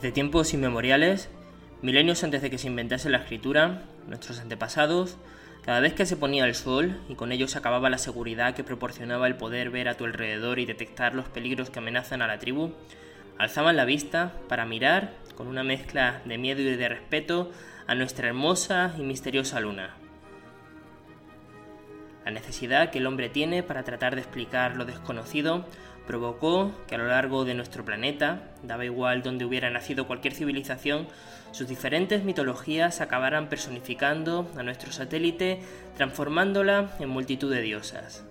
Desde tiempos inmemoriales, milenios antes de que se inventase la escritura, nuestros antepasados, cada vez que se ponía el sol y con ello se acababa la seguridad que proporcionaba el poder ver a tu alrededor y detectar los peligros que amenazan a la tribu, alzaban la vista para mirar, con una mezcla de miedo y de respeto, a nuestra hermosa y misteriosa luna. La necesidad que el hombre tiene para tratar de explicar lo desconocido provocó que a lo largo de nuestro planeta, daba igual donde hubiera nacido cualquier civilización, sus diferentes mitologías acabaran personificando a nuestro satélite, transformándola en multitud de diosas.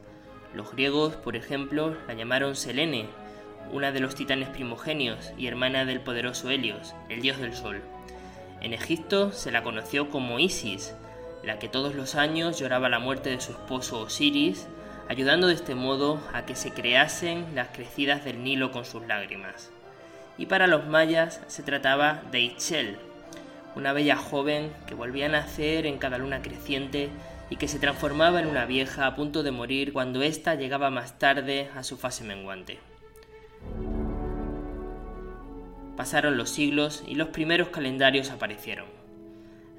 Los griegos, por ejemplo, la llamaron Selene, una de los titanes primogenios y hermana del poderoso Helios, el dios del sol. En Egipto se la conoció como Isis, la que todos los años lloraba la muerte de su esposo Osiris, ayudando de este modo a que se creasen las crecidas del Nilo con sus lágrimas. Y para los mayas se trataba de Ichel, una bella joven que volvía a nacer en cada luna creciente y que se transformaba en una vieja a punto de morir cuando ésta llegaba más tarde a su fase menguante. Pasaron los siglos y los primeros calendarios aparecieron.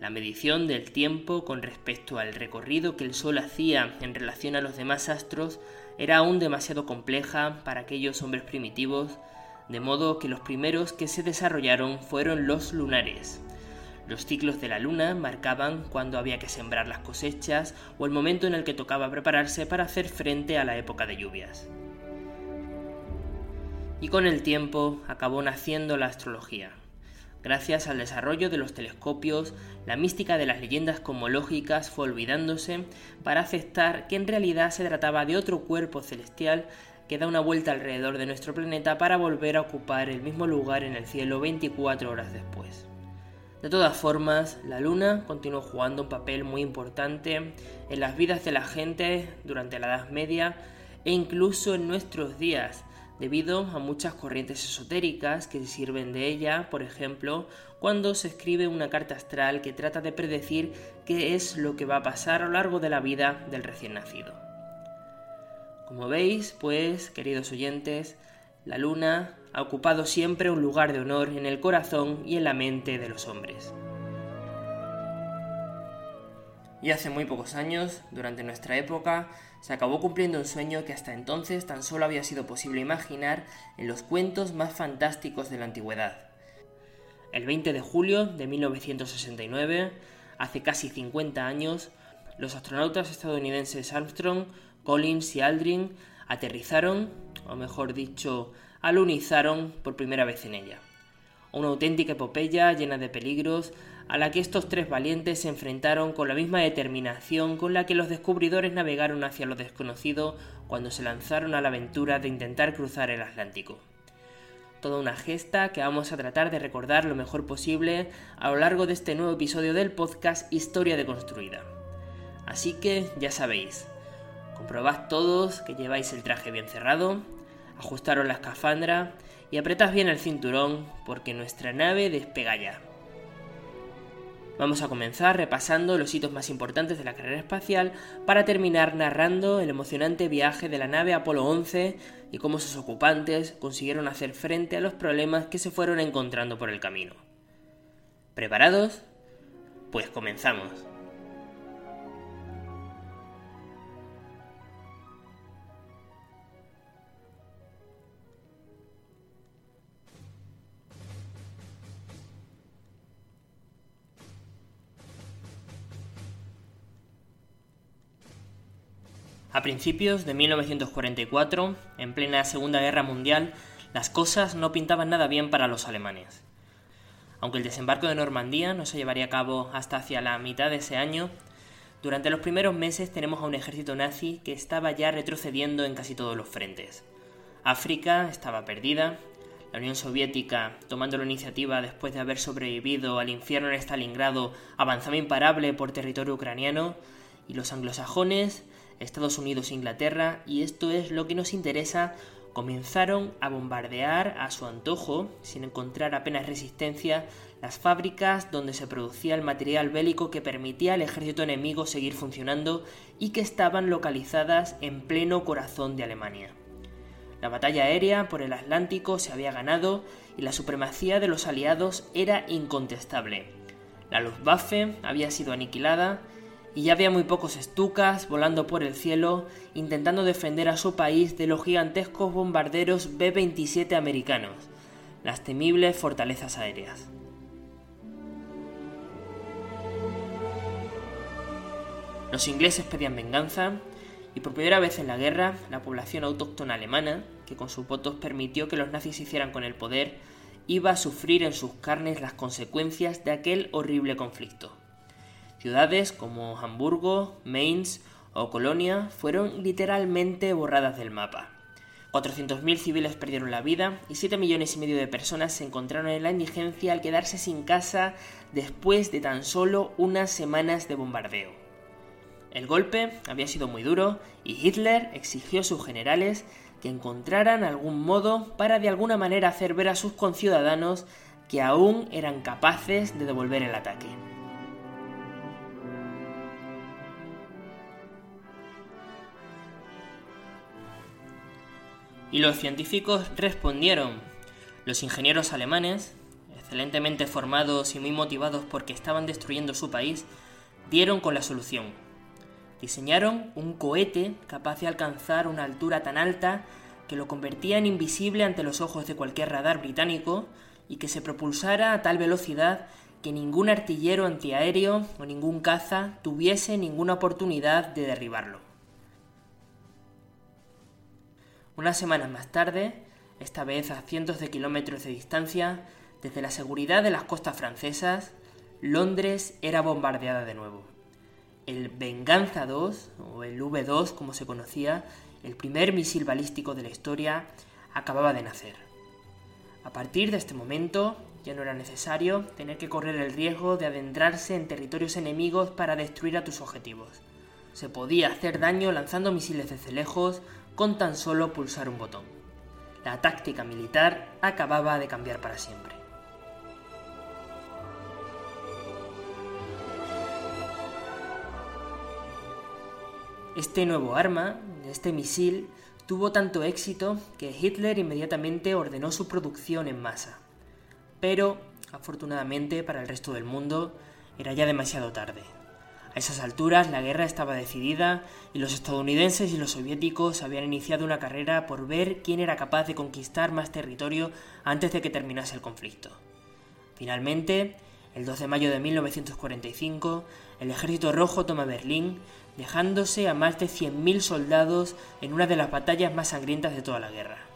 La medición del tiempo con respecto al recorrido que el Sol hacía en relación a los demás astros era aún demasiado compleja para aquellos hombres primitivos, de modo que los primeros que se desarrollaron fueron los lunares. Los ciclos de la luna marcaban cuándo había que sembrar las cosechas o el momento en el que tocaba prepararse para hacer frente a la época de lluvias. Y con el tiempo acabó naciendo la astrología. Gracias al desarrollo de los telescopios, la mística de las leyendas cosmológicas fue olvidándose para aceptar que en realidad se trataba de otro cuerpo celestial que da una vuelta alrededor de nuestro planeta para volver a ocupar el mismo lugar en el cielo 24 horas después. De todas formas, la Luna continuó jugando un papel muy importante en las vidas de la gente durante la Edad Media e incluso en nuestros días, debido a muchas corrientes esotéricas que sirven de ella, por ejemplo, cuando se escribe una carta astral que trata de predecir qué es lo que va a pasar a lo largo de la vida del recién nacido. Como veis, pues, queridos oyentes, la luna ha ocupado siempre un lugar de honor en el corazón y en la mente de los hombres. Y hace muy pocos años, durante nuestra época, se acabó cumpliendo un sueño que hasta entonces tan solo había sido posible imaginar en los cuentos más fantásticos de la antigüedad. El 20 de julio de 1969, hace casi 50 años, los astronautas estadounidenses Armstrong, Collins y Aldrin aterrizaron, o mejor dicho, alunizaron por primera vez en ella. Una auténtica epopeya llena de peligros a la que estos tres valientes se enfrentaron con la misma determinación con la que los descubridores navegaron hacia lo desconocido cuando se lanzaron a la aventura de intentar cruzar el Atlántico. Toda una gesta que vamos a tratar de recordar lo mejor posible a lo largo de este nuevo episodio del podcast Historia deconstruida. Así que ya sabéis, comprobad todos que lleváis el traje bien cerrado, ajustaros la escafandra y apretad bien el cinturón porque nuestra nave despega ya. Vamos a comenzar repasando los hitos más importantes de la carrera espacial para terminar narrando el emocionante viaje de la nave Apolo 11 y cómo sus ocupantes consiguieron hacer frente a los problemas que se fueron encontrando por el camino. ¿Preparados? Pues comenzamos. A principios de 1944, en plena Segunda Guerra Mundial, las cosas no pintaban nada bien para los alemanes. Aunque el desembarco de Normandía no se llevaría a cabo hasta hacia la mitad de ese año, durante los primeros meses tenemos a un ejército nazi que estaba ya retrocediendo en casi todos los frentes. África estaba perdida, la Unión Soviética, tomando la iniciativa después de haber sobrevivido al infierno en Stalingrado, avanzaba imparable por territorio ucraniano, y los anglosajones Estados Unidos e Inglaterra, y esto es lo que nos interesa, comenzaron a bombardear a su antojo, sin encontrar apenas resistencia, las fábricas donde se producía el material bélico que permitía al ejército enemigo seguir funcionando y que estaban localizadas en pleno corazón de Alemania. La batalla aérea por el Atlántico se había ganado y la supremacía de los aliados era incontestable. La Luftwaffe había sido aniquilada y ya había muy pocos estucas volando por el cielo intentando defender a su país de los gigantescos bombarderos B-27 americanos, las temibles fortalezas aéreas. Los ingleses pedían venganza y por primera vez en la guerra la población autóctona alemana, que con sus votos permitió que los nazis hicieran con el poder, iba a sufrir en sus carnes las consecuencias de aquel horrible conflicto. Ciudades como Hamburgo, Mainz o Colonia fueron literalmente borradas del mapa. 400.000 civiles perdieron la vida y 7 millones y medio de personas se encontraron en la indigencia al quedarse sin casa después de tan solo unas semanas de bombardeo. El golpe había sido muy duro y Hitler exigió a sus generales que encontraran algún modo para de alguna manera hacer ver a sus conciudadanos que aún eran capaces de devolver el ataque. Y los científicos respondieron. Los ingenieros alemanes, excelentemente formados y muy motivados porque estaban destruyendo su país, dieron con la solución. Diseñaron un cohete capaz de alcanzar una altura tan alta que lo convertía en invisible ante los ojos de cualquier radar británico y que se propulsara a tal velocidad que ningún artillero antiaéreo o ningún caza tuviese ninguna oportunidad de derribarlo. Unas semanas más tarde, esta vez a cientos de kilómetros de distancia, desde la seguridad de las costas francesas, Londres era bombardeada de nuevo. El Venganza 2, o el V2 como se conocía, el primer misil balístico de la historia, acababa de nacer. A partir de este momento, ya no era necesario tener que correr el riesgo de adentrarse en territorios enemigos para destruir a tus objetivos. Se podía hacer daño lanzando misiles desde lejos con tan solo pulsar un botón. La táctica militar acababa de cambiar para siempre. Este nuevo arma, este misil, tuvo tanto éxito que Hitler inmediatamente ordenó su producción en masa. Pero, afortunadamente para el resto del mundo, era ya demasiado tarde. A esas alturas la guerra estaba decidida y los estadounidenses y los soviéticos habían iniciado una carrera por ver quién era capaz de conquistar más territorio antes de que terminase el conflicto. Finalmente, el 2 de mayo de 1945, el ejército rojo toma Berlín, dejándose a más de 100.000 soldados en una de las batallas más sangrientas de toda la guerra.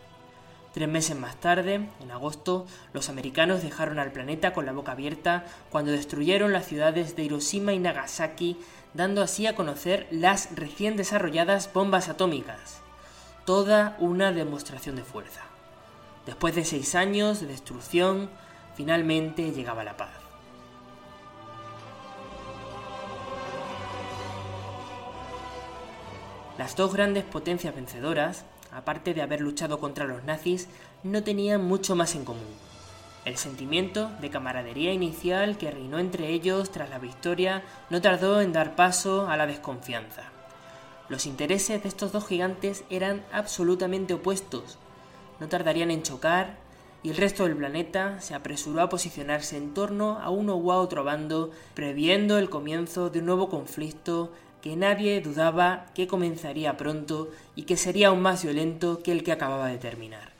Tres meses más tarde, en agosto, los americanos dejaron al planeta con la boca abierta cuando destruyeron las ciudades de Hiroshima y Nagasaki, dando así a conocer las recién desarrolladas bombas atómicas. Toda una demostración de fuerza. Después de seis años de destrucción, finalmente llegaba la paz. Las dos grandes potencias vencedoras, aparte de haber luchado contra los nazis, no tenían mucho más en común. El sentimiento de camaradería inicial que reinó entre ellos tras la victoria no tardó en dar paso a la desconfianza. Los intereses de estos dos gigantes eran absolutamente opuestos. No tardarían en chocar y el resto del planeta se apresuró a posicionarse en torno a uno u otro bando, previendo el comienzo de un nuevo conflicto que nadie dudaba que comenzaría pronto y que sería aún más violento que el que acababa de terminar.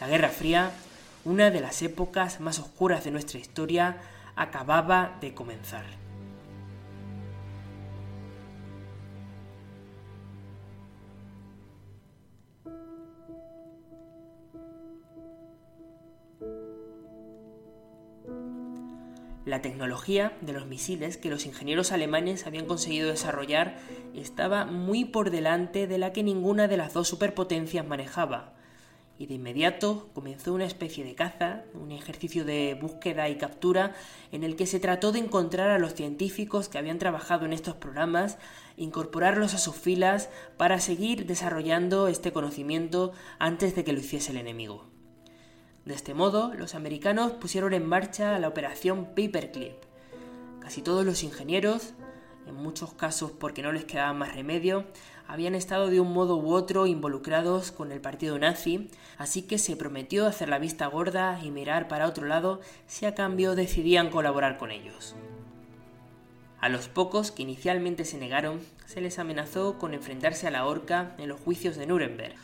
La Guerra Fría, una de las épocas más oscuras de nuestra historia, acababa de comenzar. La tecnología de los misiles que los ingenieros alemanes habían conseguido desarrollar estaba muy por delante de la que ninguna de las dos superpotencias manejaba, y de inmediato comenzó una especie de caza, un ejercicio de búsqueda y captura en el que se trató de encontrar a los científicos que habían trabajado en estos programas, incorporarlos a sus filas para seguir desarrollando este conocimiento antes de que lo hiciese el enemigo. De este modo, los americanos pusieron en marcha la operación Paperclip. Casi todos los ingenieros en muchos casos porque no les quedaba más remedio, habían estado de un modo u otro involucrados con el partido nazi, así que se prometió hacer la vista gorda y mirar para otro lado si a cambio decidían colaborar con ellos. A los pocos que inicialmente se negaron, se les amenazó con enfrentarse a la horca en los juicios de Nuremberg,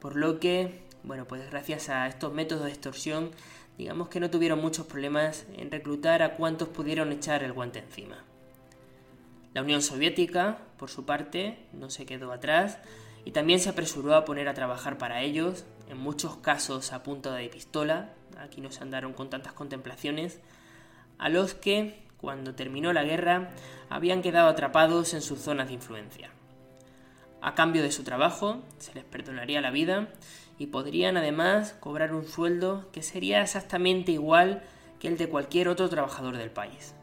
por lo que, bueno, pues gracias a estos métodos de extorsión, digamos que no tuvieron muchos problemas en reclutar a cuantos pudieron echar el guante encima. La Unión Soviética, por su parte, no se quedó atrás y también se apresuró a poner a trabajar para ellos, en muchos casos a punta de pistola, aquí no se andaron con tantas contemplaciones, a los que, cuando terminó la guerra, habían quedado atrapados en sus zonas de influencia. A cambio de su trabajo, se les perdonaría la vida y podrían además cobrar un sueldo que sería exactamente igual que el de cualquier otro trabajador del país.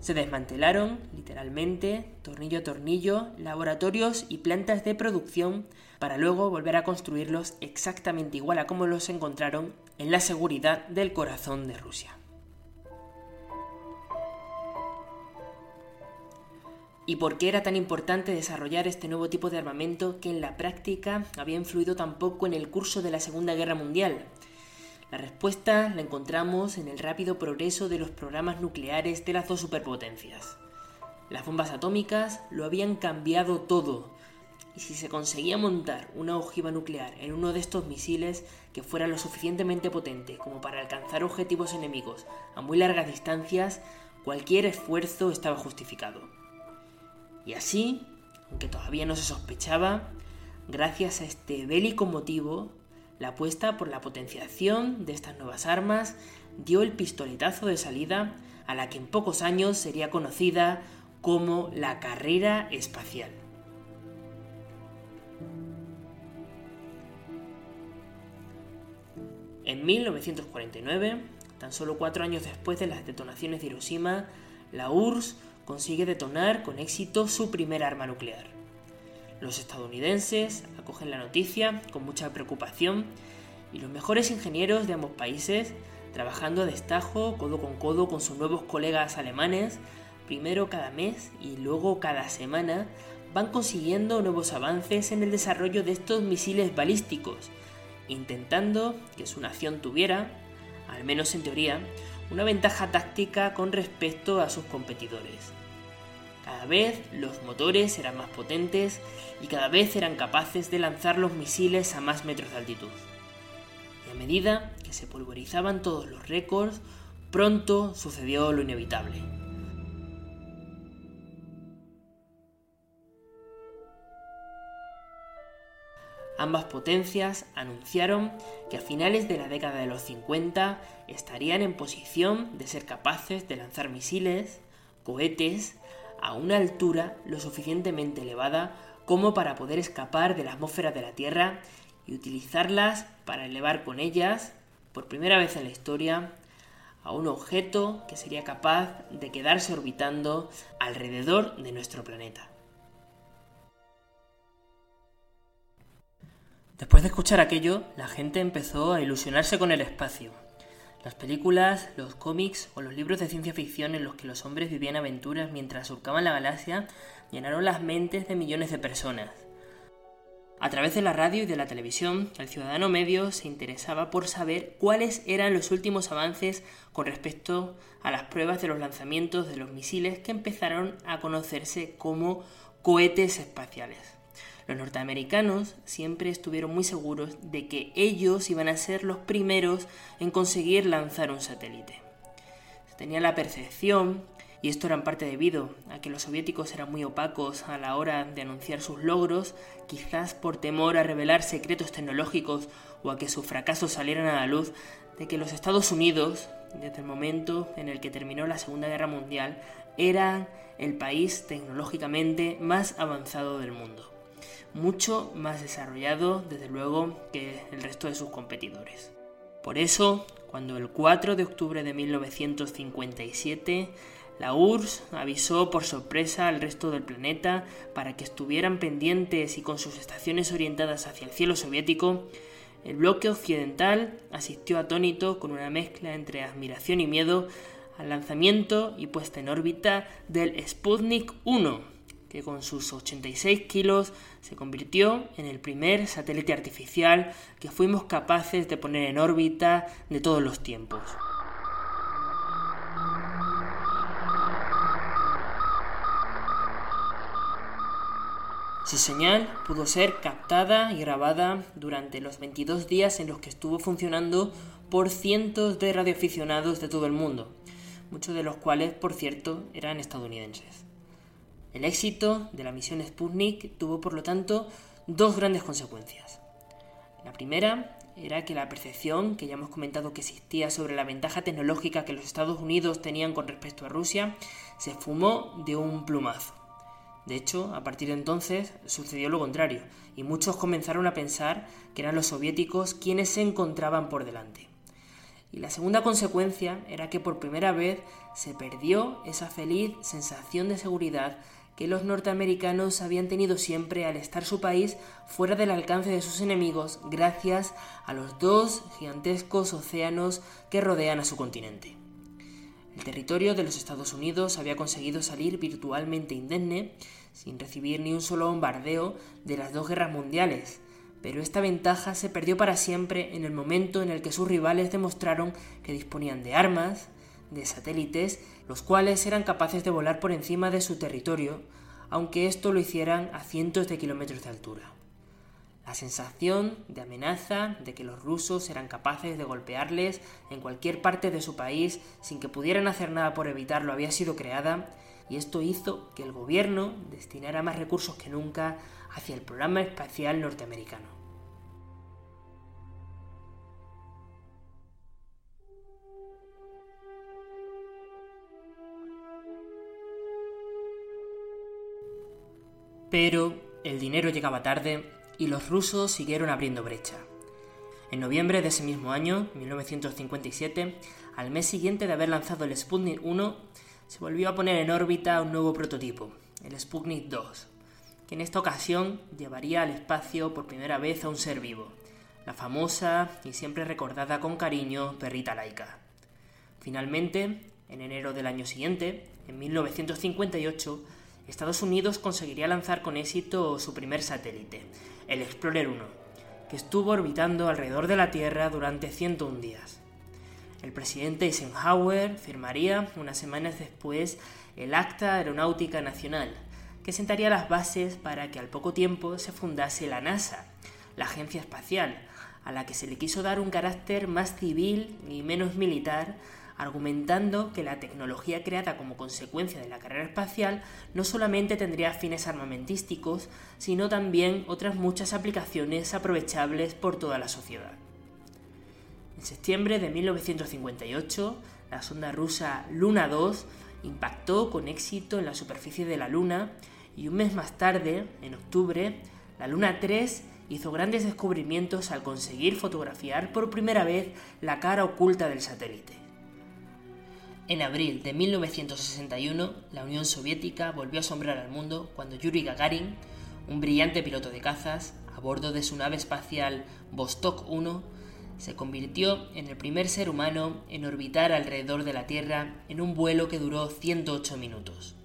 Se desmantelaron, literalmente, tornillo a tornillo, laboratorios y plantas de producción para luego volver a construirlos exactamente igual a como los encontraron en la seguridad del corazón de Rusia. ¿Y por qué era tan importante desarrollar este nuevo tipo de armamento que en la práctica había influido tan poco en el curso de la Segunda Guerra Mundial? La respuesta la encontramos en el rápido progreso de los programas nucleares de las dos superpotencias. Las bombas atómicas lo habían cambiado todo, y si se conseguía montar una ojiva nuclear en uno de estos misiles que fuera lo suficientemente potente como para alcanzar objetivos enemigos a muy largas distancias, cualquier esfuerzo estaba justificado. Y así, aunque todavía no se sospechaba, gracias a este bélico motivo, la apuesta por la potenciación de estas nuevas armas dio el pistoletazo de salida a la que en pocos años sería conocida como la carrera espacial. En 1949, tan solo cuatro años después de las detonaciones de Hiroshima, la URSS consigue detonar con éxito su primer arma nuclear. Los estadounidenses acogen la noticia con mucha preocupación y los mejores ingenieros de ambos países, trabajando a destajo, codo con codo con sus nuevos colegas alemanes, primero cada mes y luego cada semana, van consiguiendo nuevos avances en el desarrollo de estos misiles balísticos, intentando que su nación tuviera, al menos en teoría, una ventaja táctica con respecto a sus competidores. Cada vez los motores eran más potentes y cada vez eran capaces de lanzar los misiles a más metros de altitud. Y a medida que se pulverizaban todos los récords, pronto sucedió lo inevitable. Ambas potencias anunciaron que a finales de la década de los 50 estarían en posición de ser capaces de lanzar misiles, cohetes a una altura lo suficientemente elevada como para poder escapar de la atmósfera de la Tierra y utilizarlas para elevar con ellas, por primera vez en la historia, a un objeto que sería capaz de quedarse orbitando alrededor de nuestro planeta. Después de escuchar aquello, la gente empezó a ilusionarse con el espacio, las películas, los cómics o los libros de ciencia ficción en los que los hombres vivían aventuras mientras surcaban la galaxia llenaron las mentes de millones de personas. A través de la radio y de la televisión, el ciudadano medio se interesaba por saber cuáles eran los últimos avances con respecto a las pruebas de los lanzamientos de los misiles que empezaron a conocerse como cohetes espaciales. Los norteamericanos siempre estuvieron muy seguros de que ellos iban a ser los primeros en conseguir lanzar un satélite. Se tenía la percepción, y esto era en parte debido a que los soviéticos eran muy opacos a la hora de anunciar sus logros, quizás por temor a revelar secretos tecnológicos o a que sus fracasos salieran a la luz, de que los Estados Unidos, desde el momento en el que terminó la Segunda Guerra Mundial, eran el país tecnológicamente más avanzado del mundo mucho más desarrollado, desde luego, que el resto de sus competidores. Por eso, cuando el 4 de octubre de 1957 la URSS avisó por sorpresa al resto del planeta para que estuvieran pendientes y con sus estaciones orientadas hacia el cielo soviético, el bloque occidental asistió atónito con una mezcla entre admiración y miedo al lanzamiento y puesta en órbita del Sputnik 1, que con sus 86 kilos se convirtió en el primer satélite artificial que fuimos capaces de poner en órbita de todos los tiempos. Su señal pudo ser captada y grabada durante los 22 días en los que estuvo funcionando por cientos de radioaficionados de todo el mundo, muchos de los cuales, por cierto, eran estadounidenses. El éxito de la misión Sputnik tuvo, por lo tanto, dos grandes consecuencias. La primera era que la percepción que ya hemos comentado que existía sobre la ventaja tecnológica que los Estados Unidos tenían con respecto a Rusia se fumó de un plumazo. De hecho, a partir de entonces sucedió lo contrario, y muchos comenzaron a pensar que eran los soviéticos quienes se encontraban por delante. Y la segunda consecuencia era que por primera vez se perdió esa feliz sensación de seguridad que los norteamericanos habían tenido siempre al estar su país fuera del alcance de sus enemigos gracias a los dos gigantescos océanos que rodean a su continente. El territorio de los Estados Unidos había conseguido salir virtualmente indemne, sin recibir ni un solo bombardeo de las dos guerras mundiales, pero esta ventaja se perdió para siempre en el momento en el que sus rivales demostraron que disponían de armas, de satélites, los cuales eran capaces de volar por encima de su territorio, aunque esto lo hicieran a cientos de kilómetros de altura. La sensación de amenaza de que los rusos eran capaces de golpearles en cualquier parte de su país sin que pudieran hacer nada por evitarlo había sido creada y esto hizo que el gobierno destinara más recursos que nunca hacia el programa espacial norteamericano. Pero el dinero llegaba tarde y los rusos siguieron abriendo brecha. En noviembre de ese mismo año, 1957, al mes siguiente de haber lanzado el Sputnik 1, se volvió a poner en órbita un nuevo prototipo, el Sputnik 2, que en esta ocasión llevaría al espacio por primera vez a un ser vivo, la famosa y siempre recordada con cariño perrita laica. Finalmente, en enero del año siguiente, en 1958, Estados Unidos conseguiría lanzar con éxito su primer satélite, el Explorer 1, que estuvo orbitando alrededor de la Tierra durante 101 días. El presidente Eisenhower firmaría unas semanas después el Acta Aeronáutica Nacional, que sentaría las bases para que al poco tiempo se fundase la NASA, la agencia espacial, a la que se le quiso dar un carácter más civil y menos militar argumentando que la tecnología creada como consecuencia de la carrera espacial no solamente tendría fines armamentísticos, sino también otras muchas aplicaciones aprovechables por toda la sociedad. En septiembre de 1958, la sonda rusa Luna 2 impactó con éxito en la superficie de la Luna y un mes más tarde, en octubre, la Luna 3 hizo grandes descubrimientos al conseguir fotografiar por primera vez la cara oculta del satélite. En abril de 1961, la Unión Soviética volvió a asombrar al mundo cuando Yuri Gagarin, un brillante piloto de cazas, a bordo de su nave espacial Vostok 1, se convirtió en el primer ser humano en orbitar alrededor de la Tierra en un vuelo que duró 108 minutos.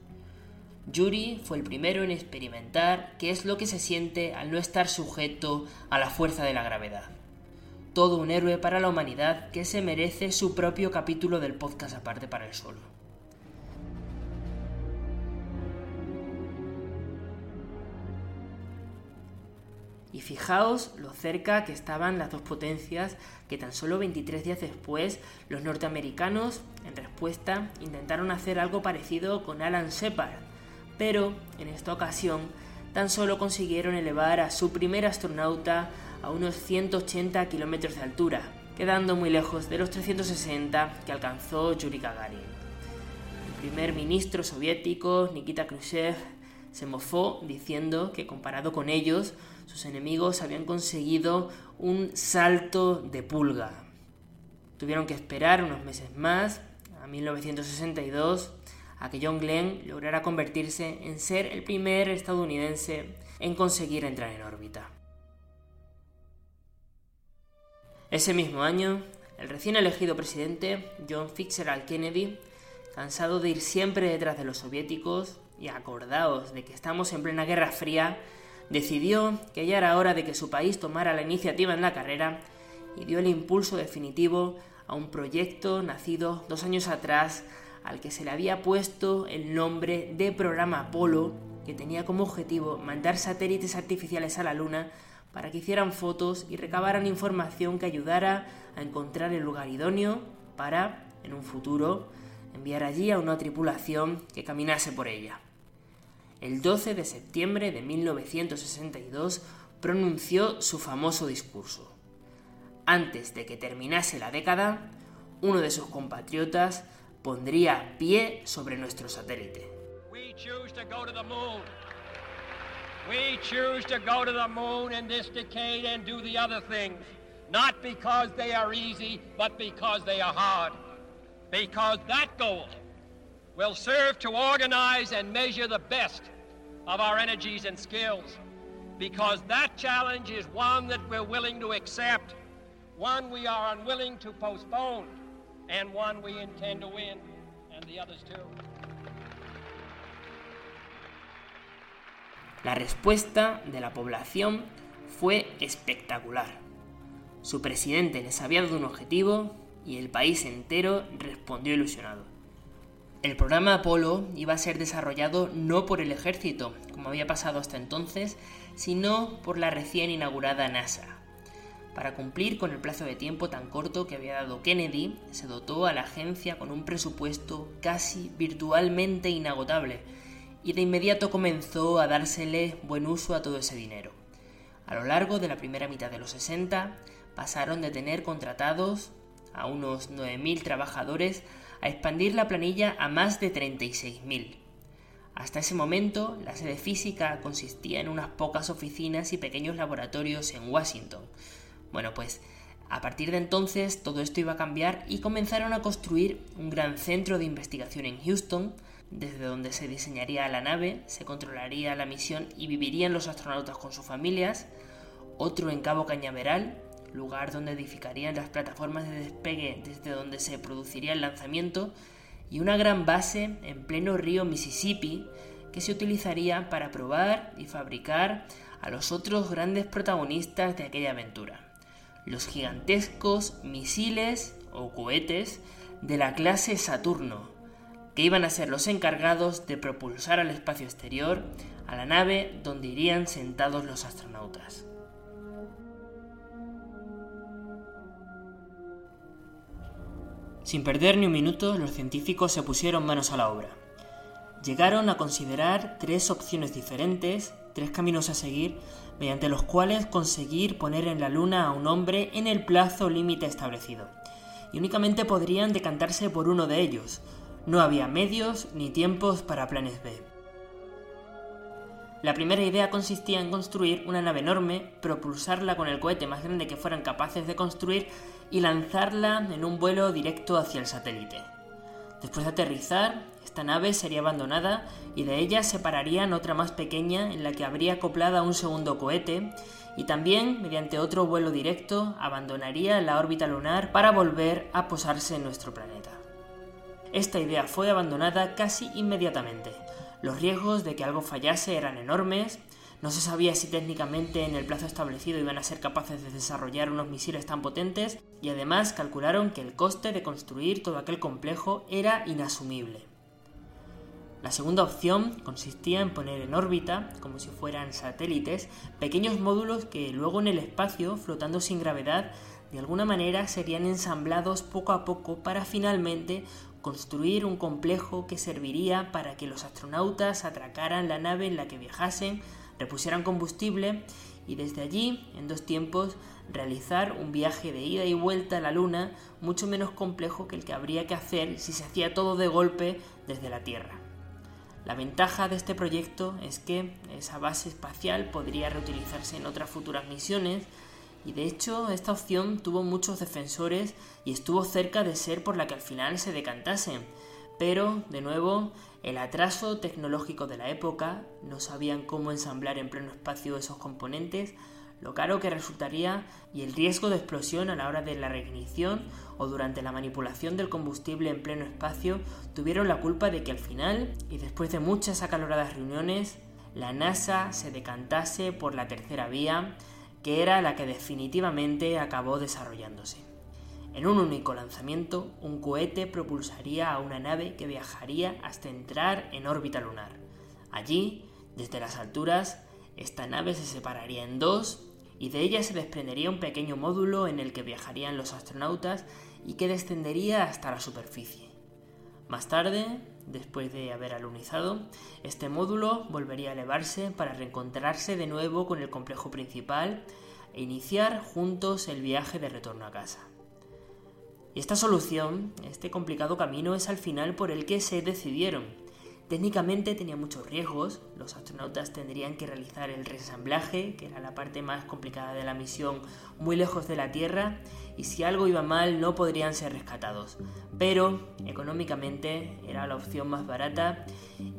Yuri fue el primero en experimentar qué es lo que se siente al no estar sujeto a la fuerza de la gravedad todo un héroe para la humanidad que se merece su propio capítulo del podcast aparte para el solo. Y fijaos lo cerca que estaban las dos potencias que tan solo 23 días después los norteamericanos, en respuesta, intentaron hacer algo parecido con Alan Shepard, pero en esta ocasión tan solo consiguieron elevar a su primer astronauta a unos 180 kilómetros de altura, quedando muy lejos de los 360 que alcanzó Yuri Gagarin. El primer ministro soviético, Nikita Khrushchev, se mofó diciendo que comparado con ellos, sus enemigos habían conseguido un salto de pulga. Tuvieron que esperar unos meses más, a 1962, a que John Glenn lograra convertirse en ser el primer estadounidense en conseguir entrar en órbita. Ese mismo año, el recién elegido presidente John Fitzgerald Kennedy, cansado de ir siempre detrás de los soviéticos y acordaos de que estamos en plena Guerra Fría, decidió que ya era hora de que su país tomara la iniciativa en la carrera y dio el impulso definitivo a un proyecto nacido dos años atrás al que se le había puesto el nombre de programa Apolo, que tenía como objetivo mandar satélites artificiales a la Luna para que hicieran fotos y recabaran información que ayudara a encontrar el lugar idóneo para, en un futuro, enviar allí a una tripulación que caminase por ella. El 12 de septiembre de 1962 pronunció su famoso discurso. Antes de que terminase la década, uno de sus compatriotas pondría pie sobre nuestro satélite. We choose to go to the moon in this decade and do the other things, not because they are easy, but because they are hard. Because that goal will serve to organize and measure the best of our energies and skills. Because that challenge is one that we're willing to accept, one we are unwilling to postpone and one we intend to win, and the others too. La respuesta de la población fue espectacular. Su presidente les había dado un objetivo y el país entero respondió ilusionado. El programa Apolo iba a ser desarrollado no por el ejército, como había pasado hasta entonces, sino por la recién inaugurada NASA, para cumplir con el plazo de tiempo tan corto que había dado Kennedy, se dotó a la agencia con un presupuesto casi virtualmente inagotable y de inmediato comenzó a dársele buen uso a todo ese dinero. A lo largo de la primera mitad de los 60 pasaron de tener contratados a unos 9.000 trabajadores a expandir la planilla a más de 36.000. Hasta ese momento, la sede física consistía en unas pocas oficinas y pequeños laboratorios en Washington, bueno, pues a partir de entonces todo esto iba a cambiar y comenzaron a construir un gran centro de investigación en Houston, desde donde se diseñaría la nave, se controlaría la misión y vivirían los astronautas con sus familias, otro en Cabo Cañaveral, lugar donde edificarían las plataformas de despegue desde donde se produciría el lanzamiento, y una gran base en pleno río Mississippi que se utilizaría para probar y fabricar a los otros grandes protagonistas de aquella aventura. Los gigantescos misiles o cohetes de la clase Saturno, que iban a ser los encargados de propulsar al espacio exterior a la nave donde irían sentados los astronautas. Sin perder ni un minuto, los científicos se pusieron manos a la obra. Llegaron a considerar tres opciones diferentes, tres caminos a seguir mediante los cuales conseguir poner en la Luna a un hombre en el plazo límite establecido. Y únicamente podrían decantarse por uno de ellos. No había medios ni tiempos para planes B. La primera idea consistía en construir una nave enorme, propulsarla con el cohete más grande que fueran capaces de construir y lanzarla en un vuelo directo hacia el satélite. Después de aterrizar, esta nave sería abandonada y de ella separarían otra más pequeña en la que habría acoplada un segundo cohete y también, mediante otro vuelo directo, abandonaría la órbita lunar para volver a posarse en nuestro planeta. Esta idea fue abandonada casi inmediatamente. Los riesgos de que algo fallase eran enormes, no se sabía si técnicamente en el plazo establecido iban a ser capaces de desarrollar unos misiles tan potentes y además calcularon que el coste de construir todo aquel complejo era inasumible. La segunda opción consistía en poner en órbita, como si fueran satélites, pequeños módulos que luego en el espacio, flotando sin gravedad, de alguna manera serían ensamblados poco a poco para finalmente construir un complejo que serviría para que los astronautas atracaran la nave en la que viajasen repusieran combustible y desde allí, en dos tiempos, realizar un viaje de ida y vuelta a la Luna mucho menos complejo que el que habría que hacer si se hacía todo de golpe desde la Tierra. La ventaja de este proyecto es que esa base espacial podría reutilizarse en otras futuras misiones y de hecho esta opción tuvo muchos defensores y estuvo cerca de ser por la que al final se decantase. Pero, de nuevo, el atraso tecnológico de la época, no sabían cómo ensamblar en pleno espacio esos componentes, lo caro que resultaría y el riesgo de explosión a la hora de la reignición o durante la manipulación del combustible en pleno espacio tuvieron la culpa de que al final, y después de muchas acaloradas reuniones, la NASA se decantase por la tercera vía, que era la que definitivamente acabó desarrollándose. En un único lanzamiento, un cohete propulsaría a una nave que viajaría hasta entrar en órbita lunar. Allí, desde las alturas, esta nave se separaría en dos y de ella se desprendería un pequeño módulo en el que viajarían los astronautas y que descendería hasta la superficie. Más tarde, después de haber alunizado, este módulo volvería a elevarse para reencontrarse de nuevo con el complejo principal e iniciar juntos el viaje de retorno a casa. Y esta solución, este complicado camino, es al final por el que se decidieron, Técnicamente tenía muchos riesgos, los astronautas tendrían que realizar el resamblaje, que era la parte más complicada de la misión, muy lejos de la Tierra, y si algo iba mal no podrían ser rescatados. Pero económicamente era la opción más barata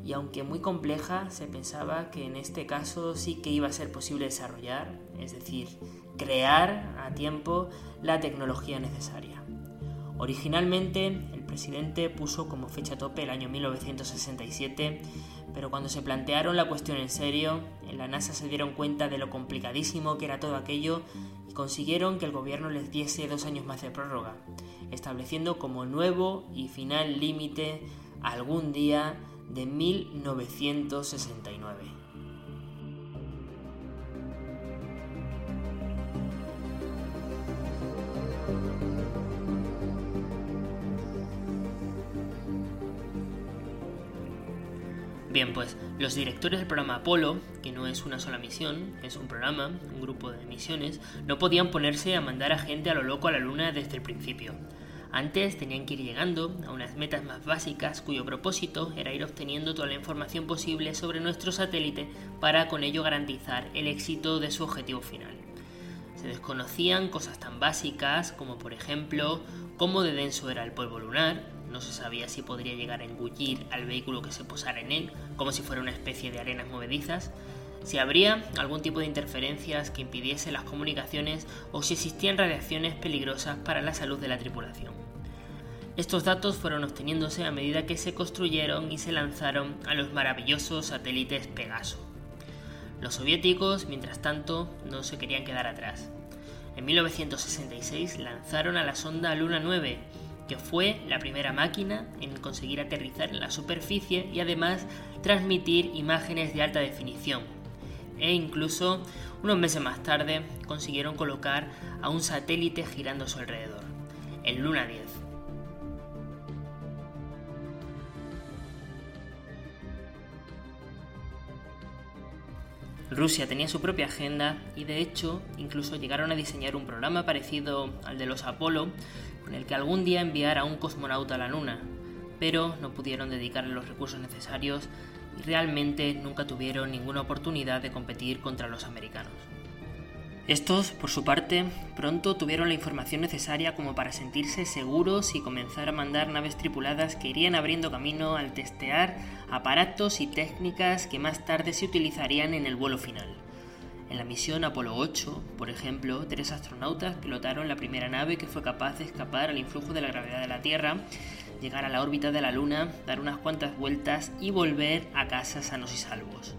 y aunque muy compleja, se pensaba que en este caso sí que iba a ser posible desarrollar, es decir, crear a tiempo la tecnología necesaria. Originalmente el presidente puso como fecha tope el año 1967, pero cuando se plantearon la cuestión en serio, en la NASA se dieron cuenta de lo complicadísimo que era todo aquello y consiguieron que el gobierno les diese dos años más de prórroga, estableciendo como nuevo y final límite algún día de 1969. Bien, pues los directores del programa Apolo, que no es una sola misión, es un programa, un grupo de misiones, no podían ponerse a mandar a gente a lo loco a la Luna desde el principio. Antes tenían que ir llegando a unas metas más básicas cuyo propósito era ir obteniendo toda la información posible sobre nuestro satélite para con ello garantizar el éxito de su objetivo final. Se desconocían cosas tan básicas como por ejemplo cómo de denso era el polvo lunar, no se sabía si podría llegar a engullir al vehículo que se posara en él, como si fuera una especie de arenas movedizas, si habría algún tipo de interferencias que impidiese las comunicaciones o si existían radiaciones peligrosas para la salud de la tripulación. Estos datos fueron obteniéndose a medida que se construyeron y se lanzaron a los maravillosos satélites Pegaso. Los soviéticos, mientras tanto, no se querían quedar atrás. En 1966 lanzaron a la sonda Luna 9, que fue la primera máquina en conseguir aterrizar en la superficie y además transmitir imágenes de alta definición. E incluso unos meses más tarde consiguieron colocar a un satélite girando a su alrededor, el Luna 10. Rusia tenía su propia agenda y de hecho incluso llegaron a diseñar un programa parecido al de los Apolo con el que algún día enviar a un cosmonauta a la Luna, pero no pudieron dedicarle los recursos necesarios y realmente nunca tuvieron ninguna oportunidad de competir contra los americanos. Estos, por su parte, pronto tuvieron la información necesaria como para sentirse seguros y comenzar a mandar naves tripuladas que irían abriendo camino al testear aparatos y técnicas que más tarde se utilizarían en el vuelo final. En la misión Apolo 8, por ejemplo, tres astronautas pilotaron la primera nave que fue capaz de escapar al influjo de la gravedad de la Tierra, llegar a la órbita de la Luna, dar unas cuantas vueltas y volver a casa sanos y salvos.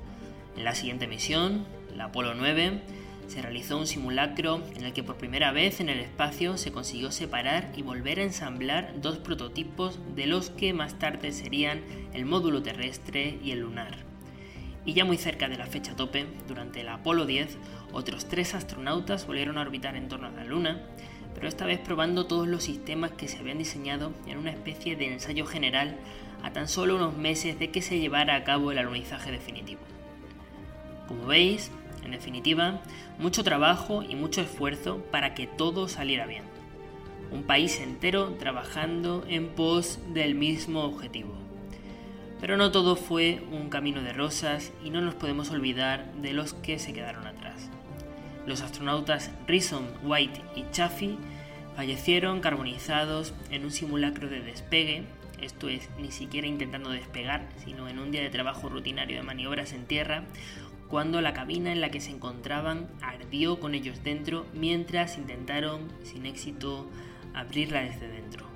En la siguiente misión, la Apolo 9, se realizó un simulacro en el que por primera vez en el espacio se consiguió separar y volver a ensamblar dos prototipos de los que más tarde serían el módulo terrestre y el lunar y ya muy cerca de la fecha tope, durante el Apolo 10, otros tres astronautas volvieron a orbitar en torno a la Luna, pero esta vez probando todos los sistemas que se habían diseñado en una especie de ensayo general a tan solo unos meses de que se llevara a cabo el alunizaje definitivo. Como veis, en definitiva, mucho trabajo y mucho esfuerzo para que todo saliera bien. Un país entero trabajando en pos del mismo objetivo. Pero no todo fue un camino de rosas y no nos podemos olvidar de los que se quedaron atrás. Los astronautas Rison, White y Chaffee fallecieron carbonizados en un simulacro de despegue, esto es, ni siquiera intentando despegar, sino en un día de trabajo rutinario de maniobras en tierra, cuando la cabina en la que se encontraban ardió con ellos dentro mientras intentaron, sin éxito, abrirla desde dentro.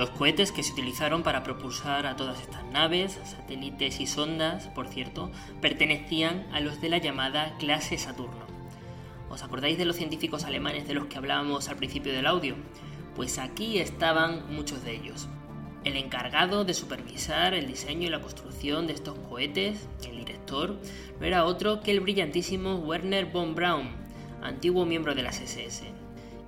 Los cohetes que se utilizaron para propulsar a todas estas naves, satélites y sondas, por cierto, pertenecían a los de la llamada clase Saturno. ¿Os acordáis de los científicos alemanes de los que hablábamos al principio del audio? Pues aquí estaban muchos de ellos. El encargado de supervisar el diseño y la construcción de estos cohetes, el director, no era otro que el brillantísimo Werner von Braun, antiguo miembro de las SS.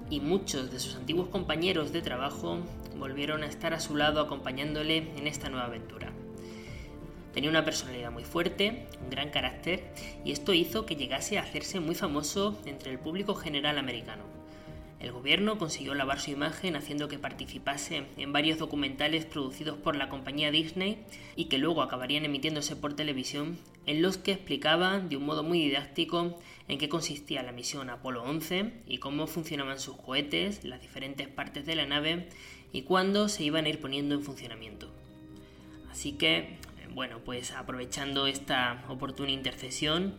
Y muchos de sus antiguos compañeros de trabajo volvieron a estar a su lado acompañándole en esta nueva aventura. Tenía una personalidad muy fuerte, un gran carácter, y esto hizo que llegase a hacerse muy famoso entre el público general americano. El gobierno consiguió lavar su imagen haciendo que participase en varios documentales producidos por la compañía Disney y que luego acabarían emitiéndose por televisión, en los que explicaban de un modo muy didáctico en qué consistía la misión Apolo 11 y cómo funcionaban sus cohetes, las diferentes partes de la nave y cuándo se iban a ir poniendo en funcionamiento. Así que, bueno, pues aprovechando esta oportuna intercesión,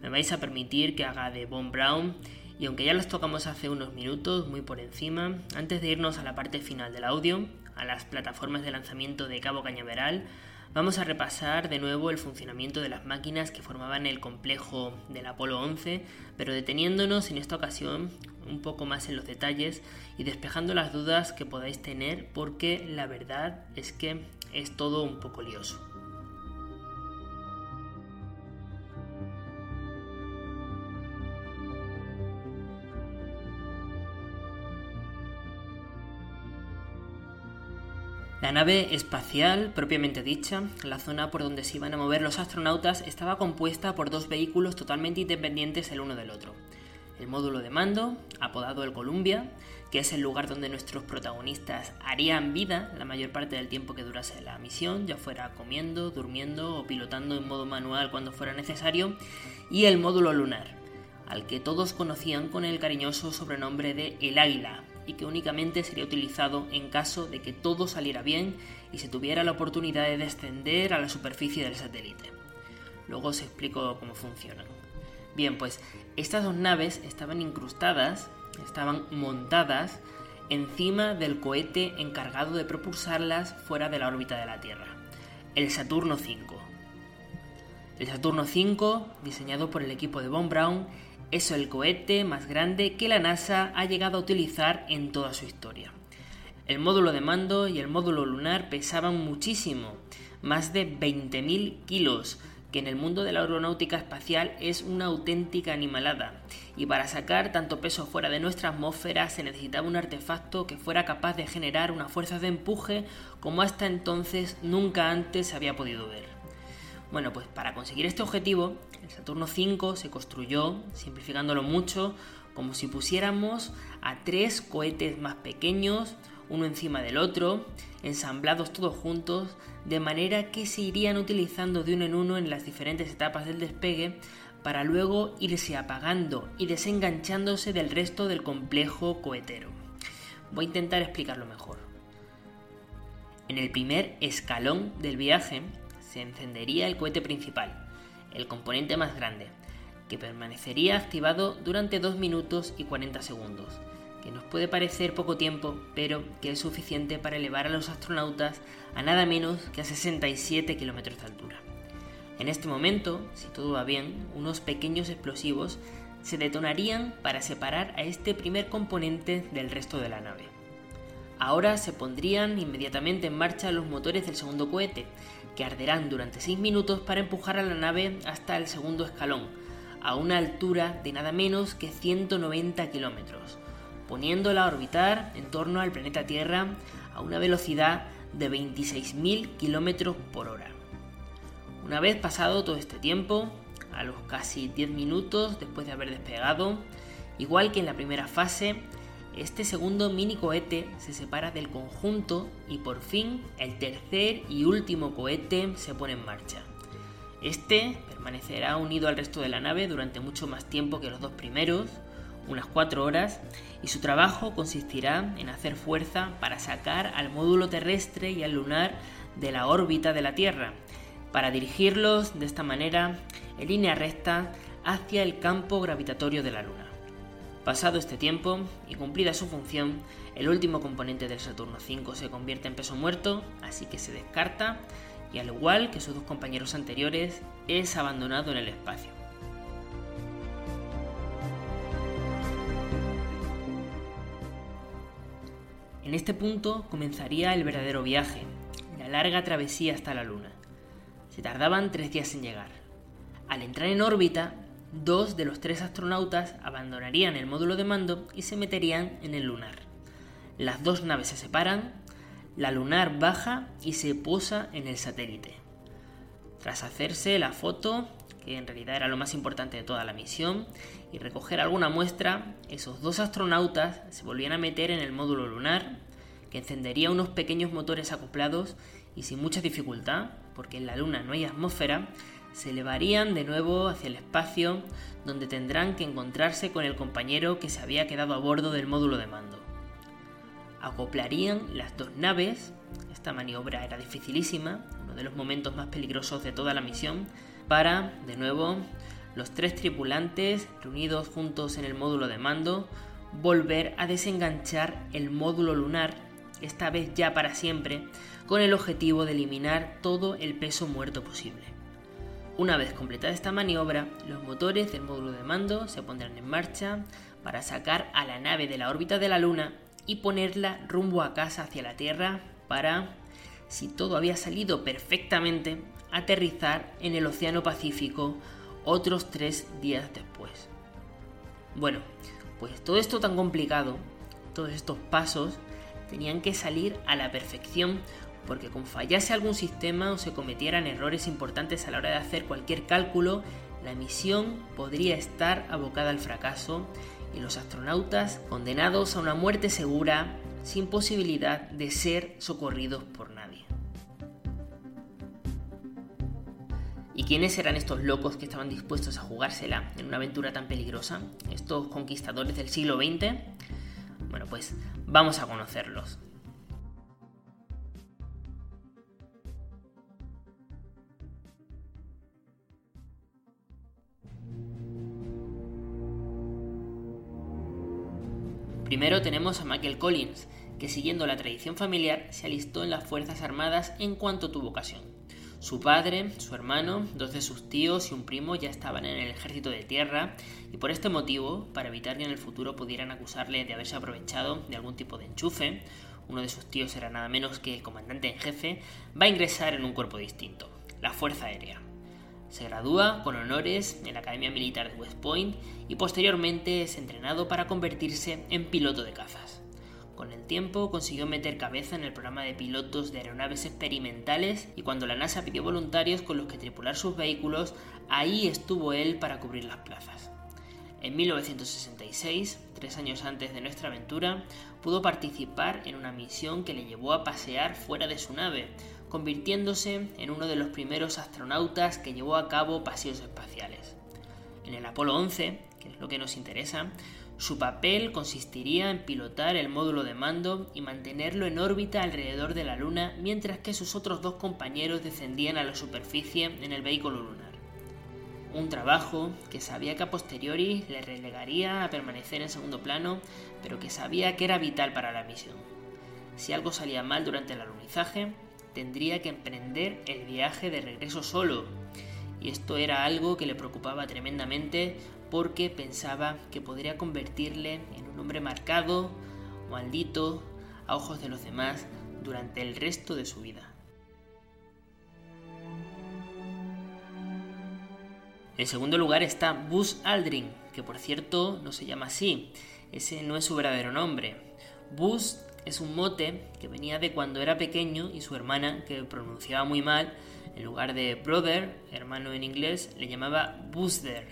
me vais a permitir que haga de Von Brown y aunque ya los tocamos hace unos minutos, muy por encima, antes de irnos a la parte final del audio, a las plataformas de lanzamiento de Cabo Cañaveral, vamos a repasar de nuevo el funcionamiento de las máquinas que formaban el complejo del Apolo 11, pero deteniéndonos en esta ocasión un poco más en los detalles y despejando las dudas que podáis tener porque la verdad es que es todo un poco lioso. La nave espacial, propiamente dicha, la zona por donde se iban a mover los astronautas, estaba compuesta por dos vehículos totalmente independientes el uno del otro. El módulo de mando, apodado el Columbia, que es el lugar donde nuestros protagonistas harían vida la mayor parte del tiempo que durase la misión, ya fuera comiendo, durmiendo o pilotando en modo manual cuando fuera necesario, y el módulo lunar, al que todos conocían con el cariñoso sobrenombre de El Águila, y que únicamente sería utilizado en caso de que todo saliera bien y se tuviera la oportunidad de descender a la superficie del satélite. Luego os explico cómo funcionan. Bien, pues estas dos naves estaban incrustadas, estaban montadas encima del cohete encargado de propulsarlas fuera de la órbita de la Tierra, el Saturno V. El Saturno V, diseñado por el equipo de Von Braun, es el cohete más grande que la NASA ha llegado a utilizar en toda su historia. El módulo de mando y el módulo lunar pesaban muchísimo, más de 20.000 kilos, que en el mundo de la aeronáutica espacial es una auténtica animalada, y para sacar tanto peso fuera de nuestra atmósfera se necesitaba un artefacto que fuera capaz de generar una fuerza de empuje como hasta entonces nunca antes se había podido ver. Bueno, pues para conseguir este objetivo, el Saturno V se construyó, simplificándolo mucho, como si pusiéramos a tres cohetes más pequeños, uno encima del otro, ensamblados todos juntos, de manera que se irían utilizando de uno en uno en las diferentes etapas del despegue para luego irse apagando y desenganchándose del resto del complejo cohetero. Voy a intentar explicarlo mejor. En el primer escalón del viaje se encendería el cohete principal, el componente más grande, que permanecería activado durante 2 minutos y 40 segundos que nos puede parecer poco tiempo, pero que es suficiente para elevar a los astronautas a nada menos que a 67 kilómetros de altura. En este momento, si todo va bien, unos pequeños explosivos se detonarían para separar a este primer componente del resto de la nave. Ahora se pondrían inmediatamente en marcha los motores del segundo cohete, que arderán durante 6 minutos para empujar a la nave hasta el segundo escalón, a una altura de nada menos que 190 kilómetros, poniéndola a orbitar en torno al planeta Tierra a una velocidad de 26.000 km por hora. Una vez pasado todo este tiempo, a los casi 10 minutos después de haber despegado, igual que en la primera fase, este segundo mini cohete se separa del conjunto y por fin el tercer y último cohete se pone en marcha. Este permanecerá unido al resto de la nave durante mucho más tiempo que los dos primeros, unas 4 horas, y su trabajo consistirá en hacer fuerza para sacar al módulo terrestre y al lunar de la órbita de la Tierra, para dirigirlos de esta manera en línea recta hacia el campo gravitatorio de la Luna. Pasado este tiempo y cumplida su función, el último componente del Saturno V se convierte en peso muerto, así que se descarta y al igual que sus dos compañeros anteriores, es abandonado en el espacio. En este punto comenzaría el verdadero viaje, la larga travesía hasta la Luna. Se tardaban tres días en llegar. Al entrar en órbita, dos de los tres astronautas abandonarían el módulo de mando y se meterían en el lunar. Las dos naves se separan, la lunar baja y se posa en el satélite. Tras hacerse la foto, que en realidad era lo más importante de toda la misión, y recoger alguna muestra, esos dos astronautas se volvían a meter en el módulo lunar, que encendería unos pequeños motores acoplados y sin mucha dificultad, porque en la Luna no hay atmósfera, se elevarían de nuevo hacia el espacio, donde tendrán que encontrarse con el compañero que se había quedado a bordo del módulo de mando. Acoplarían las dos naves, esta maniobra era dificilísima, uno de los momentos más peligrosos de toda la misión, para, de nuevo, los tres tripulantes, reunidos juntos en el módulo de mando, volver a desenganchar el módulo lunar, esta vez ya para siempre, con el objetivo de eliminar todo el peso muerto posible. Una vez completada esta maniobra, los motores del módulo de mando se pondrán en marcha para sacar a la nave de la órbita de la Luna y ponerla rumbo a casa hacia la Tierra para, si todo había salido perfectamente, aterrizar en el Océano Pacífico otros tres días después. Bueno, pues todo esto tan complicado, todos estos pasos, tenían que salir a la perfección porque con fallase algún sistema o se cometieran errores importantes a la hora de hacer cualquier cálculo, la misión podría estar abocada al fracaso y los astronautas condenados a una muerte segura sin posibilidad de ser socorridos por nadie. ¿Y quiénes eran estos locos que estaban dispuestos a jugársela en una aventura tan peligrosa? ¿Estos conquistadores del siglo XX? Bueno, pues vamos a conocerlos. Primero tenemos a Michael Collins, que siguiendo la tradición familiar se alistó en las Fuerzas Armadas en cuanto tuvo ocasión. Su padre, su hermano, dos de sus tíos y un primo ya estaban en el ejército de tierra y por este motivo, para evitar que en el futuro pudieran acusarle de haberse aprovechado de algún tipo de enchufe, uno de sus tíos era nada menos que el comandante en jefe, va a ingresar en un cuerpo distinto, la Fuerza Aérea. Se gradúa con honores en la Academia Militar de West Point y posteriormente es entrenado para convertirse en piloto de cazas. Con el tiempo consiguió meter cabeza en el programa de pilotos de aeronaves experimentales y cuando la NASA pidió voluntarios con los que tripular sus vehículos, ahí estuvo él para cubrir las plazas. En 1966, tres años antes de nuestra aventura, pudo participar en una misión que le llevó a pasear fuera de su nave, convirtiéndose en uno de los primeros astronautas que llevó a cabo paseos espaciales. En el Apolo 11, que es lo que nos interesa, su papel consistiría en pilotar el módulo de mando y mantenerlo en órbita alrededor de la Luna mientras que sus otros dos compañeros descendían a la superficie en el vehículo lunar. Un trabajo que sabía que a posteriori le relegaría a permanecer en segundo plano, pero que sabía que era vital para la misión. Si algo salía mal durante el alunizaje, tendría que emprender el viaje de regreso solo. Y esto era algo que le preocupaba tremendamente porque pensaba que podría convertirle en un hombre marcado, maldito, a ojos de los demás durante el resto de su vida. En segundo lugar está Buzz Aldrin, que por cierto no se llama así, ese no es su verdadero nombre. Buzz es un mote que venía de cuando era pequeño y su hermana, que pronunciaba muy mal, en lugar de brother, hermano en inglés, le llamaba Buzzer.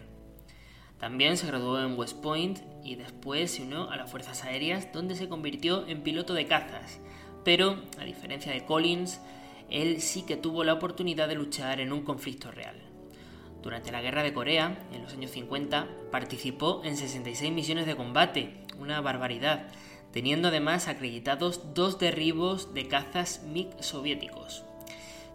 También se graduó en West Point y después se unió a las Fuerzas Aéreas, donde se convirtió en piloto de cazas. Pero, a diferencia de Collins, él sí que tuvo la oportunidad de luchar en un conflicto real. Durante la Guerra de Corea, en los años 50, participó en 66 misiones de combate, una barbaridad, teniendo además acreditados dos derribos de cazas MiG soviéticos.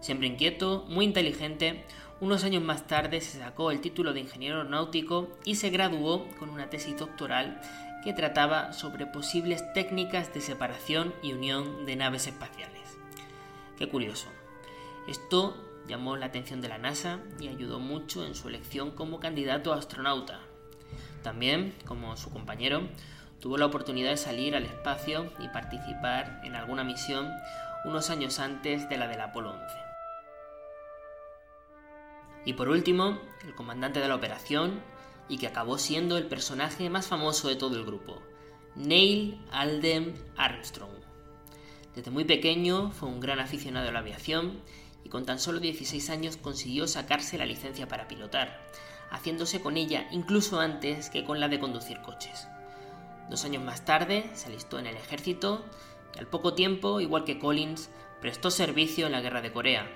Siempre inquieto, muy inteligente, unos años más tarde se sacó el título de ingeniero aeronáutico y se graduó con una tesis doctoral que trataba sobre posibles técnicas de separación y unión de naves espaciales. Qué curioso. Esto llamó la atención de la NASA y ayudó mucho en su elección como candidato a astronauta. También, como su compañero, tuvo la oportunidad de salir al espacio y participar en alguna misión unos años antes de la del Apolo 11. Y por último, el comandante de la operación y que acabó siendo el personaje más famoso de todo el grupo, Neil Alden Armstrong. Desde muy pequeño fue un gran aficionado a la aviación y con tan solo 16 años consiguió sacarse la licencia para pilotar, haciéndose con ella incluso antes que con la de conducir coches. Dos años más tarde se alistó en el ejército y al poco tiempo, igual que Collins, prestó servicio en la Guerra de Corea,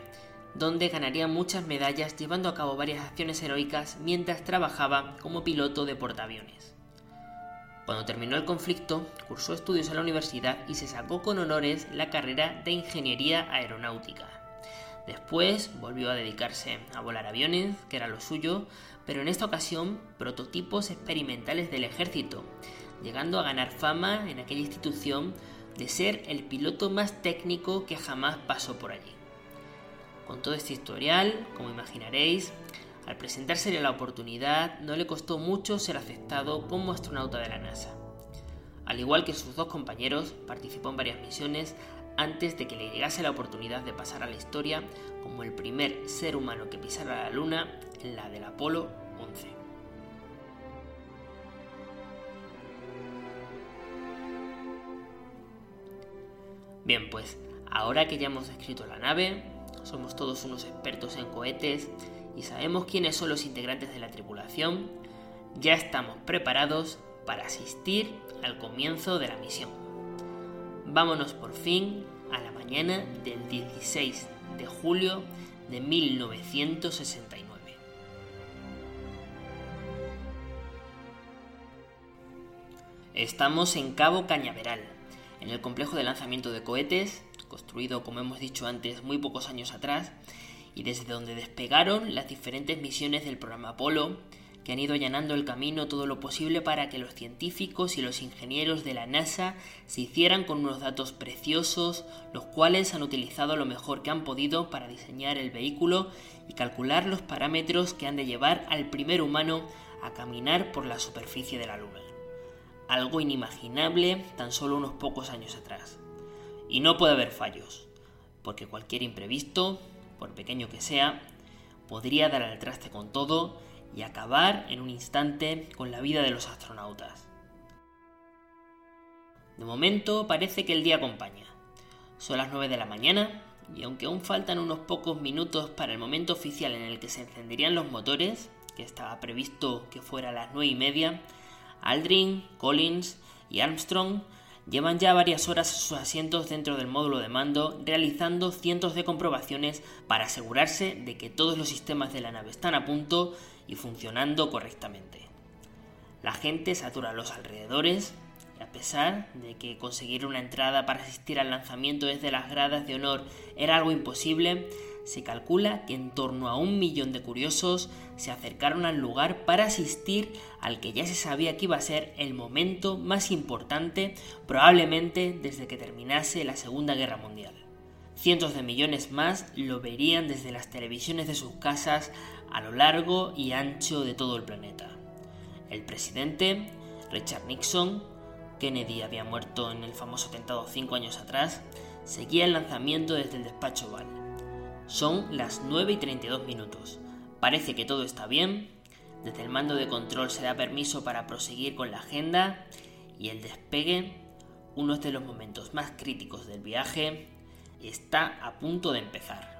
donde ganaría muchas medallas llevando a cabo varias acciones heroicas mientras trabajaba como piloto de portaaviones. Cuando terminó el conflicto, cursó estudios en la universidad y se sacó con honores la carrera de Ingeniería Aeronáutica. Después volvió a dedicarse a volar aviones, que era lo suyo, pero en esta ocasión prototipos experimentales del ejército, llegando a ganar fama en aquella institución de ser el piloto más técnico que jamás pasó por allí. Con todo este historial, como imaginaréis, al presentársele la oportunidad no le costó mucho ser aceptado como astronauta de la NASA. Al igual que sus dos compañeros, participó en varias misiones antes de que le llegase la oportunidad de pasar a la historia como el primer ser humano que pisara la Luna en la del Apolo Bien, pues ahora que ya hemos descrito la nave, somos todos unos expertos en cohetes y sabemos quiénes son los integrantes de la tripulación, ya estamos preparados para asistir al comienzo de la misión. Vámonos por fin a la mañana del 16 de julio de 1969. Estamos en Cabo Cañaveral, en el complejo de lanzamiento de cohetes construido, como hemos dicho antes, muy pocos años atrás, y desde donde despegaron las diferentes misiones del programa Apolo, que han ido allanando el camino todo lo posible para que los científicos y los ingenieros de la NASA se hicieran con unos datos preciosos, los cuales han utilizado lo mejor que han podido para diseñar el vehículo y calcular los parámetros que han de llevar al primer humano a caminar por la superficie de la Luna. Algo inimaginable tan solo unos pocos años atrás. Y no puede haber fallos, porque cualquier imprevisto, por pequeño que sea, podría dar al traste con todo y acabar en un instante con la vida de los astronautas. De momento parece que el día acompaña. Son las 9 de la mañana y aunque aún faltan unos pocos minutos para el momento oficial en el que se encenderían los motores, que estaba previsto que fuera a las 9 y media, Aldrin, Collins y Armstrong Llevan ya varias horas sus asientos dentro del módulo de mando realizando cientos de comprobaciones para asegurarse de que todos los sistemas de la nave están a punto y funcionando correctamente. La gente satura los alrededores y a pesar de que conseguir una entrada para asistir al lanzamiento desde las gradas de honor era algo imposible, se calcula que en torno a un millón de curiosos se acercaron al lugar para asistir al que ya se sabía que iba a ser el momento más importante probablemente desde que terminase la Segunda Guerra Mundial. Cientos de millones más lo verían desde las televisiones de sus casas a lo largo y ancho de todo el planeta. El presidente, Richard Nixon, Kennedy había muerto en el famoso atentado cinco años atrás, seguía el lanzamiento desde el despacho Oval. Son las 9 y 32 minutos. Parece que todo está bien. Desde el mando de control se da permiso para proseguir con la agenda y el despegue, uno de los momentos más críticos del viaje, está a punto de empezar.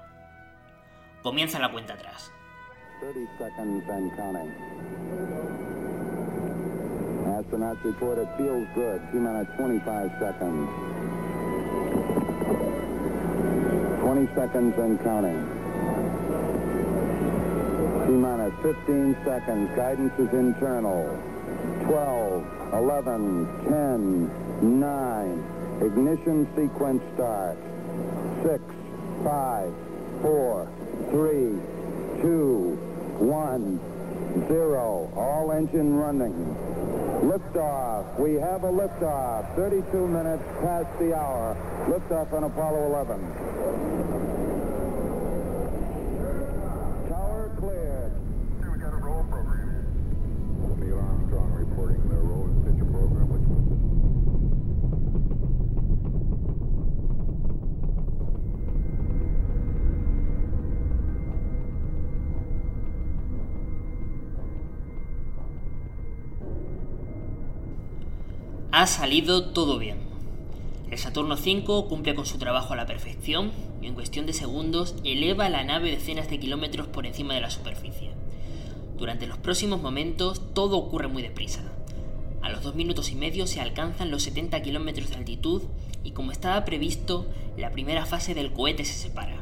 Comienza la cuenta atrás. 30 seconds and counting. Astronauts report it feels good. 25 seconds. 20 seconds and counting. T-minus 15 seconds. Guidance is internal. 12, 11, 10, 9. Ignition sequence start. 6, 5, 4, 3, 2, 1, 0. All engine running. Liftoff. We have a liftoff. 32 minutes past the hour. Liftoff on Apollo 11. Ha salido todo bien. El Saturno V cumple con su trabajo a la perfección y en cuestión de segundos eleva la nave decenas de kilómetros por encima de la superficie. Durante los próximos momentos todo ocurre muy deprisa. A los dos minutos y medio se alcanzan los 70 kilómetros de altitud y como estaba previsto, la primera fase del cohete se separa.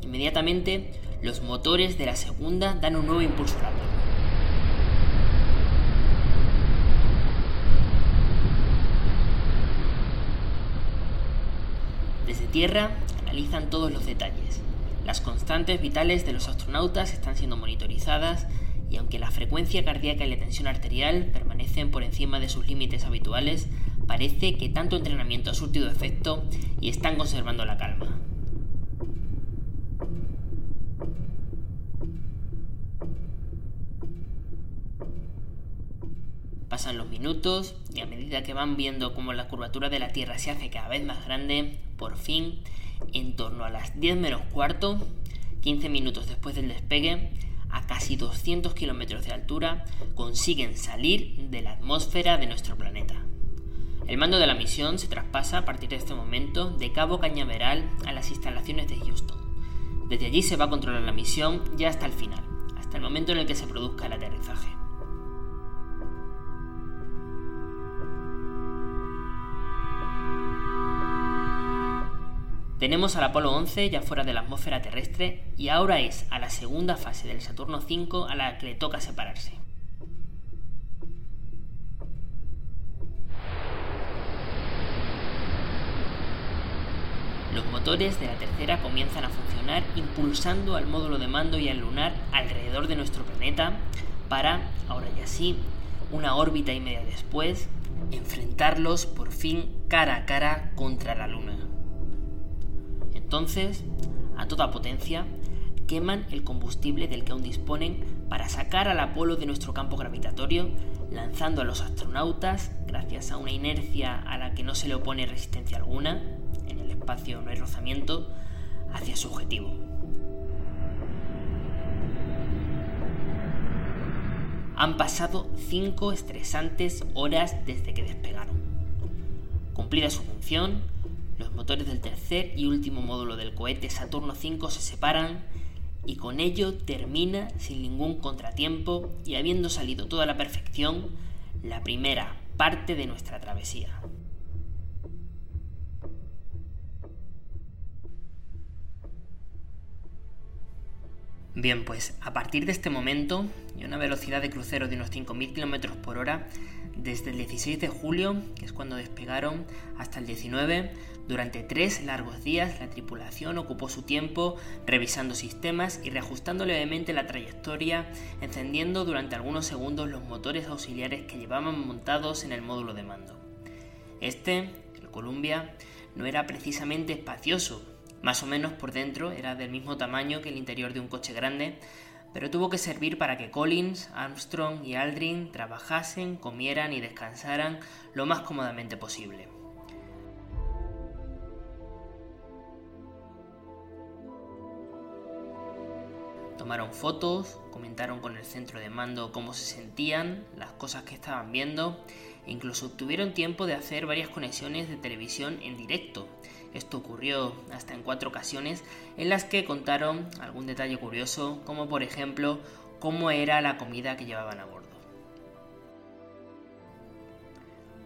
Inmediatamente, los motores de la segunda dan un nuevo impulso rápido. Desde tierra analizan todos los detalles. Las constantes vitales de los astronautas están siendo monitorizadas y aunque la frecuencia cardíaca y la tensión arterial permanecen por encima de sus límites habituales, parece que tanto entrenamiento ha surtido efecto y están conservando la calma. Pasan los minutos y a medida que van viendo cómo la curvatura de la Tierra se hace cada vez más grande, por fin, en torno a las 10 menos cuarto, 15 minutos después del despegue, a casi 200 kilómetros de altura, consiguen salir de la atmósfera de nuestro planeta. El mando de la misión se traspasa a partir de este momento de Cabo Cañaveral a las instalaciones de Houston. Desde allí se va a controlar la misión ya hasta el final, hasta el momento en el que se produzca el aterrizaje. Tenemos al Apolo 11 ya fuera de la atmósfera terrestre y ahora es a la segunda fase del Saturno 5 a la que le toca separarse. Los motores de la tercera comienzan a funcionar impulsando al módulo de mando y al lunar alrededor de nuestro planeta para, ahora ya sí, una órbita y media después, enfrentarlos por fin cara a cara contra la Luna. Entonces, a toda potencia, queman el combustible del que aún disponen para sacar al Apolo de nuestro campo gravitatorio, lanzando a los astronautas, gracias a una inercia a la que no se le opone resistencia alguna, en el espacio no hay rozamiento, hacia su objetivo. Han pasado cinco estresantes horas desde que despegaron. Cumplida su función, los motores del tercer y último módulo del cohete Saturno V se separan y con ello termina sin ningún contratiempo y habiendo salido toda la perfección la primera parte de nuestra travesía. Bien, pues a partir de este momento y a una velocidad de crucero de unos 5.000 km por hora, desde el 16 de julio, que es cuando despegaron, hasta el 19, durante tres largos días la tripulación ocupó su tiempo revisando sistemas y reajustando levemente la trayectoria, encendiendo durante algunos segundos los motores auxiliares que llevaban montados en el módulo de mando. Este, el Columbia, no era precisamente espacioso, más o menos por dentro era del mismo tamaño que el interior de un coche grande, pero tuvo que servir para que Collins, Armstrong y Aldrin trabajasen, comieran y descansaran lo más cómodamente posible. Tomaron fotos, comentaron con el centro de mando cómo se sentían, las cosas que estaban viendo e incluso tuvieron tiempo de hacer varias conexiones de televisión en directo. Esto ocurrió hasta en cuatro ocasiones en las que contaron algún detalle curioso, como por ejemplo cómo era la comida que llevaban a bordo.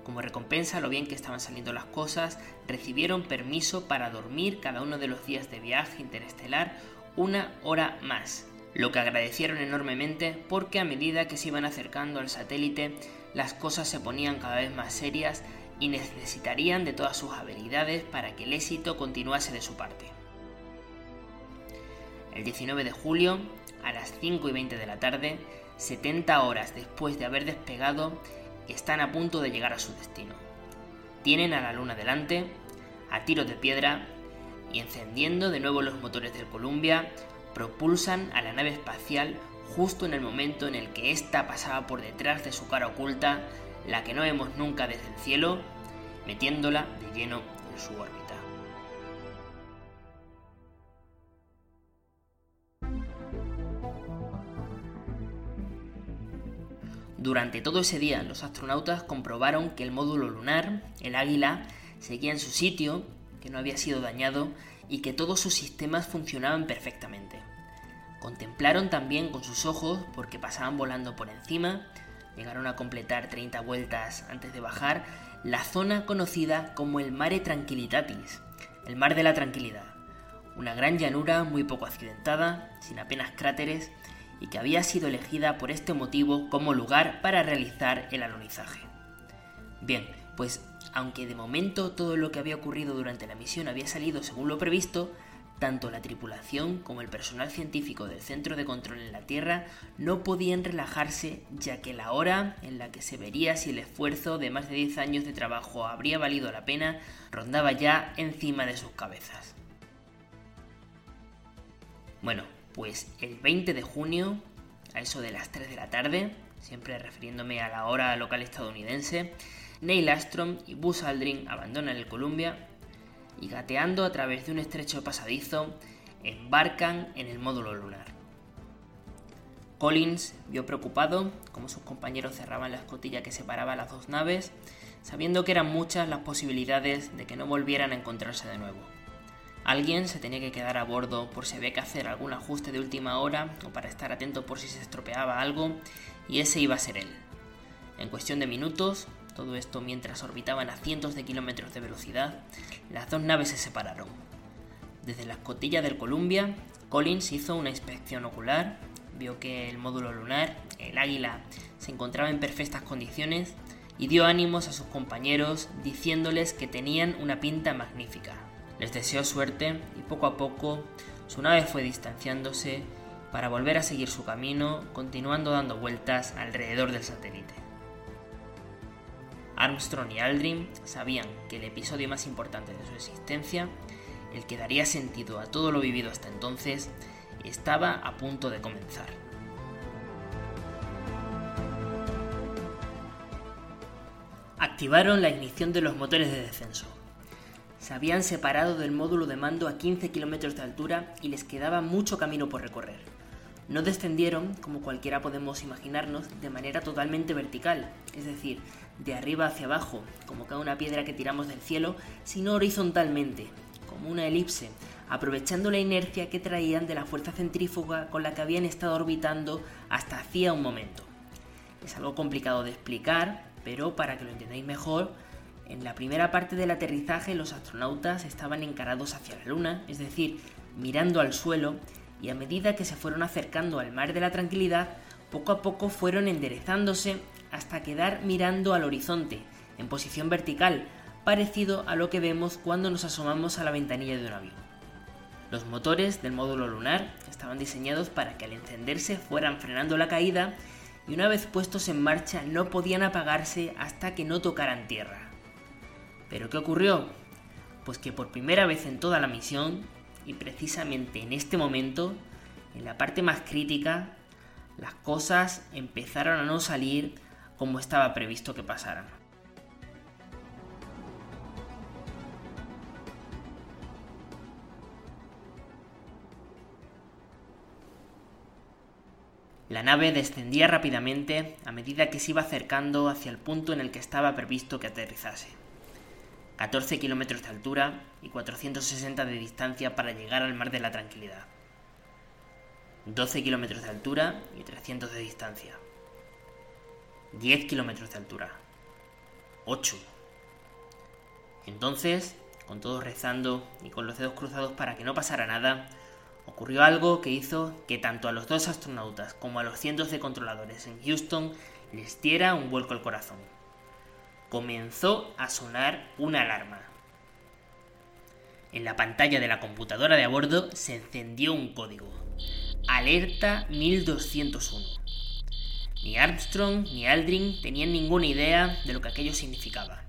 Como recompensa lo bien que estaban saliendo las cosas, recibieron permiso para dormir cada uno de los días de viaje interestelar una hora más, lo que agradecieron enormemente porque a medida que se iban acercando al satélite las cosas se ponían cada vez más serias y necesitarían de todas sus habilidades para que el éxito continuase de su parte. El 19 de julio, a las 5 y 20 de la tarde, 70 horas después de haber despegado, están a punto de llegar a su destino. Tienen a la luna delante, a tiro de piedra, y encendiendo de nuevo los motores del Columbia, propulsan a la nave espacial justo en el momento en el que ésta pasaba por detrás de su cara oculta, la que no vemos nunca desde el cielo, metiéndola de lleno en su órbita. Durante todo ese día, los astronautas comprobaron que el módulo lunar, el Águila, seguía en su sitio, que no había sido dañado y que todos sus sistemas funcionaban perfectamente. Contemplaron también con sus ojos, porque pasaban volando por encima, llegaron a completar 30 vueltas antes de bajar, la zona conocida como el Mare Tranquilitatis, el mar de la tranquilidad, una gran llanura muy poco accidentada, sin apenas cráteres, y que había sido elegida por este motivo como lugar para realizar el alunizaje. Bien, pues aunque de momento todo lo que había ocurrido durante la misión había salido según lo previsto, tanto la tripulación como el personal científico del centro de control en la Tierra no podían relajarse ya que la hora en la que se vería si el esfuerzo de más de 10 años de trabajo habría valido la pena rondaba ya encima de sus cabezas. Bueno, pues el 20 de junio, a eso de las 3 de la tarde, siempre refiriéndome a la hora local estadounidense, Neil Armstrong y Buzz Aldrin abandonan el Columbia y gateando a través de un estrecho pasadizo, embarcan en el módulo lunar. Collins vio preocupado cómo sus compañeros cerraban la escotilla que separaba las dos naves, sabiendo que eran muchas las posibilidades de que no volvieran a encontrarse de nuevo. Alguien se tenía que quedar a bordo por si había que hacer algún ajuste de última hora o para estar atento por si se estropeaba algo, y ese iba a ser él. En cuestión de minutos, todo esto mientras orbitaban a cientos de kilómetros de velocidad, las dos naves se separaron. Desde la escotilla del Columbia, Collins hizo una inspección ocular, vio que el módulo lunar, el Águila, se encontraba en perfectas condiciones y dio ánimos a sus compañeros diciéndoles que tenían una pinta magnífica. Les deseó suerte y poco a poco su nave fue distanciándose para volver a seguir su camino, continuando dando vueltas alrededor del satélite. Armstrong y Aldrin sabían que el episodio más importante de su existencia, el que daría sentido a todo lo vivido hasta entonces, estaba a punto de comenzar. Activaron la ignición de los motores de descenso. Se habían separado del módulo de mando a 15 kilómetros de altura y les quedaba mucho camino por recorrer. No descendieron, como cualquiera podemos imaginarnos, de manera totalmente vertical, es decir, de arriba hacia abajo, como cada una piedra que tiramos del cielo, sino horizontalmente, como una elipse, aprovechando la inercia que traían de la fuerza centrífuga con la que habían estado orbitando hasta hacía un momento. Es algo complicado de explicar, pero para que lo entendáis mejor, en la primera parte del aterrizaje los astronautas estaban encarados hacia la Luna, es decir, mirando al suelo, y a medida que se fueron acercando al mar de la tranquilidad, poco a poco fueron enderezándose hasta quedar mirando al horizonte, en posición vertical, parecido a lo que vemos cuando nos asomamos a la ventanilla de un avión. Los motores del módulo lunar estaban diseñados para que al encenderse fueran frenando la caída y una vez puestos en marcha no podían apagarse hasta que no tocaran tierra. ¿Pero qué ocurrió? Pues que por primera vez en toda la misión, y precisamente en este momento, en la parte más crítica, las cosas empezaron a no salir como estaba previsto que pasaran. La nave descendía rápidamente a medida que se iba acercando hacia el punto en el que estaba previsto que aterrizase. 14 kilómetros de altura y 460 de distancia para llegar al mar de la tranquilidad. 12 kilómetros de altura y 300 de distancia. 10 kilómetros de altura. 8. Entonces, con todos rezando y con los dedos cruzados para que no pasara nada, ocurrió algo que hizo que tanto a los dos astronautas como a los cientos de controladores en Houston les diera un vuelco al corazón. Comenzó a sonar una alarma. En la pantalla de la computadora de a bordo se encendió un código. Alerta 1201. Ni Armstrong ni Aldrin tenían ninguna idea de lo que aquello significaba.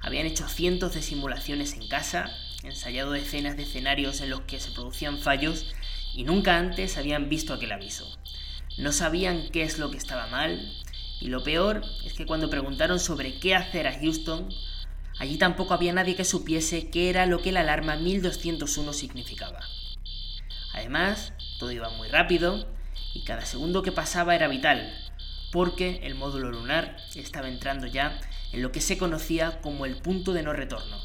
Habían hecho cientos de simulaciones en casa, ensayado decenas de escenarios en los que se producían fallos y nunca antes habían visto aquel aviso. No sabían qué es lo que estaba mal y lo peor es que cuando preguntaron sobre qué hacer a Houston, Allí tampoco había nadie que supiese qué era lo que la alarma 1201 significaba. Además, todo iba muy rápido y cada segundo que pasaba era vital, porque el módulo lunar estaba entrando ya en lo que se conocía como el punto de no retorno.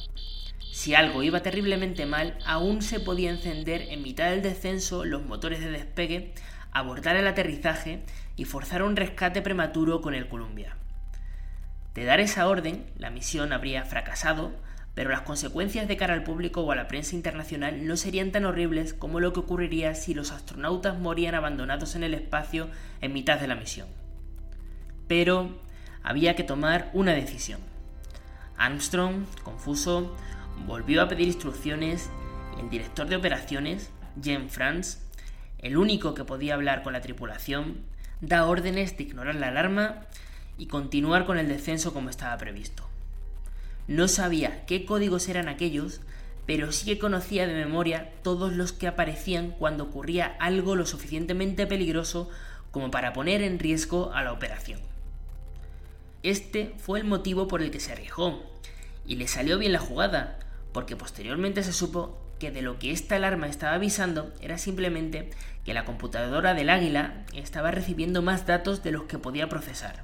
Si algo iba terriblemente mal, aún se podía encender en mitad del descenso los motores de despegue, abordar el aterrizaje y forzar un rescate prematuro con el Columbia. De dar esa orden, la misión habría fracasado, pero las consecuencias de cara al público o a la prensa internacional no serían tan horribles como lo que ocurriría si los astronautas morían abandonados en el espacio en mitad de la misión. Pero había que tomar una decisión. Armstrong, confuso, volvió a pedir instrucciones y el director de operaciones, Jean Franz, el único que podía hablar con la tripulación, da órdenes de ignorar la alarma y continuar con el descenso como estaba previsto. No sabía qué códigos eran aquellos, pero sí que conocía de memoria todos los que aparecían cuando ocurría algo lo suficientemente peligroso como para poner en riesgo a la operación. Este fue el motivo por el que se arriesgó, y le salió bien la jugada, porque posteriormente se supo que de lo que esta alarma estaba avisando era simplemente que la computadora del águila estaba recibiendo más datos de los que podía procesar.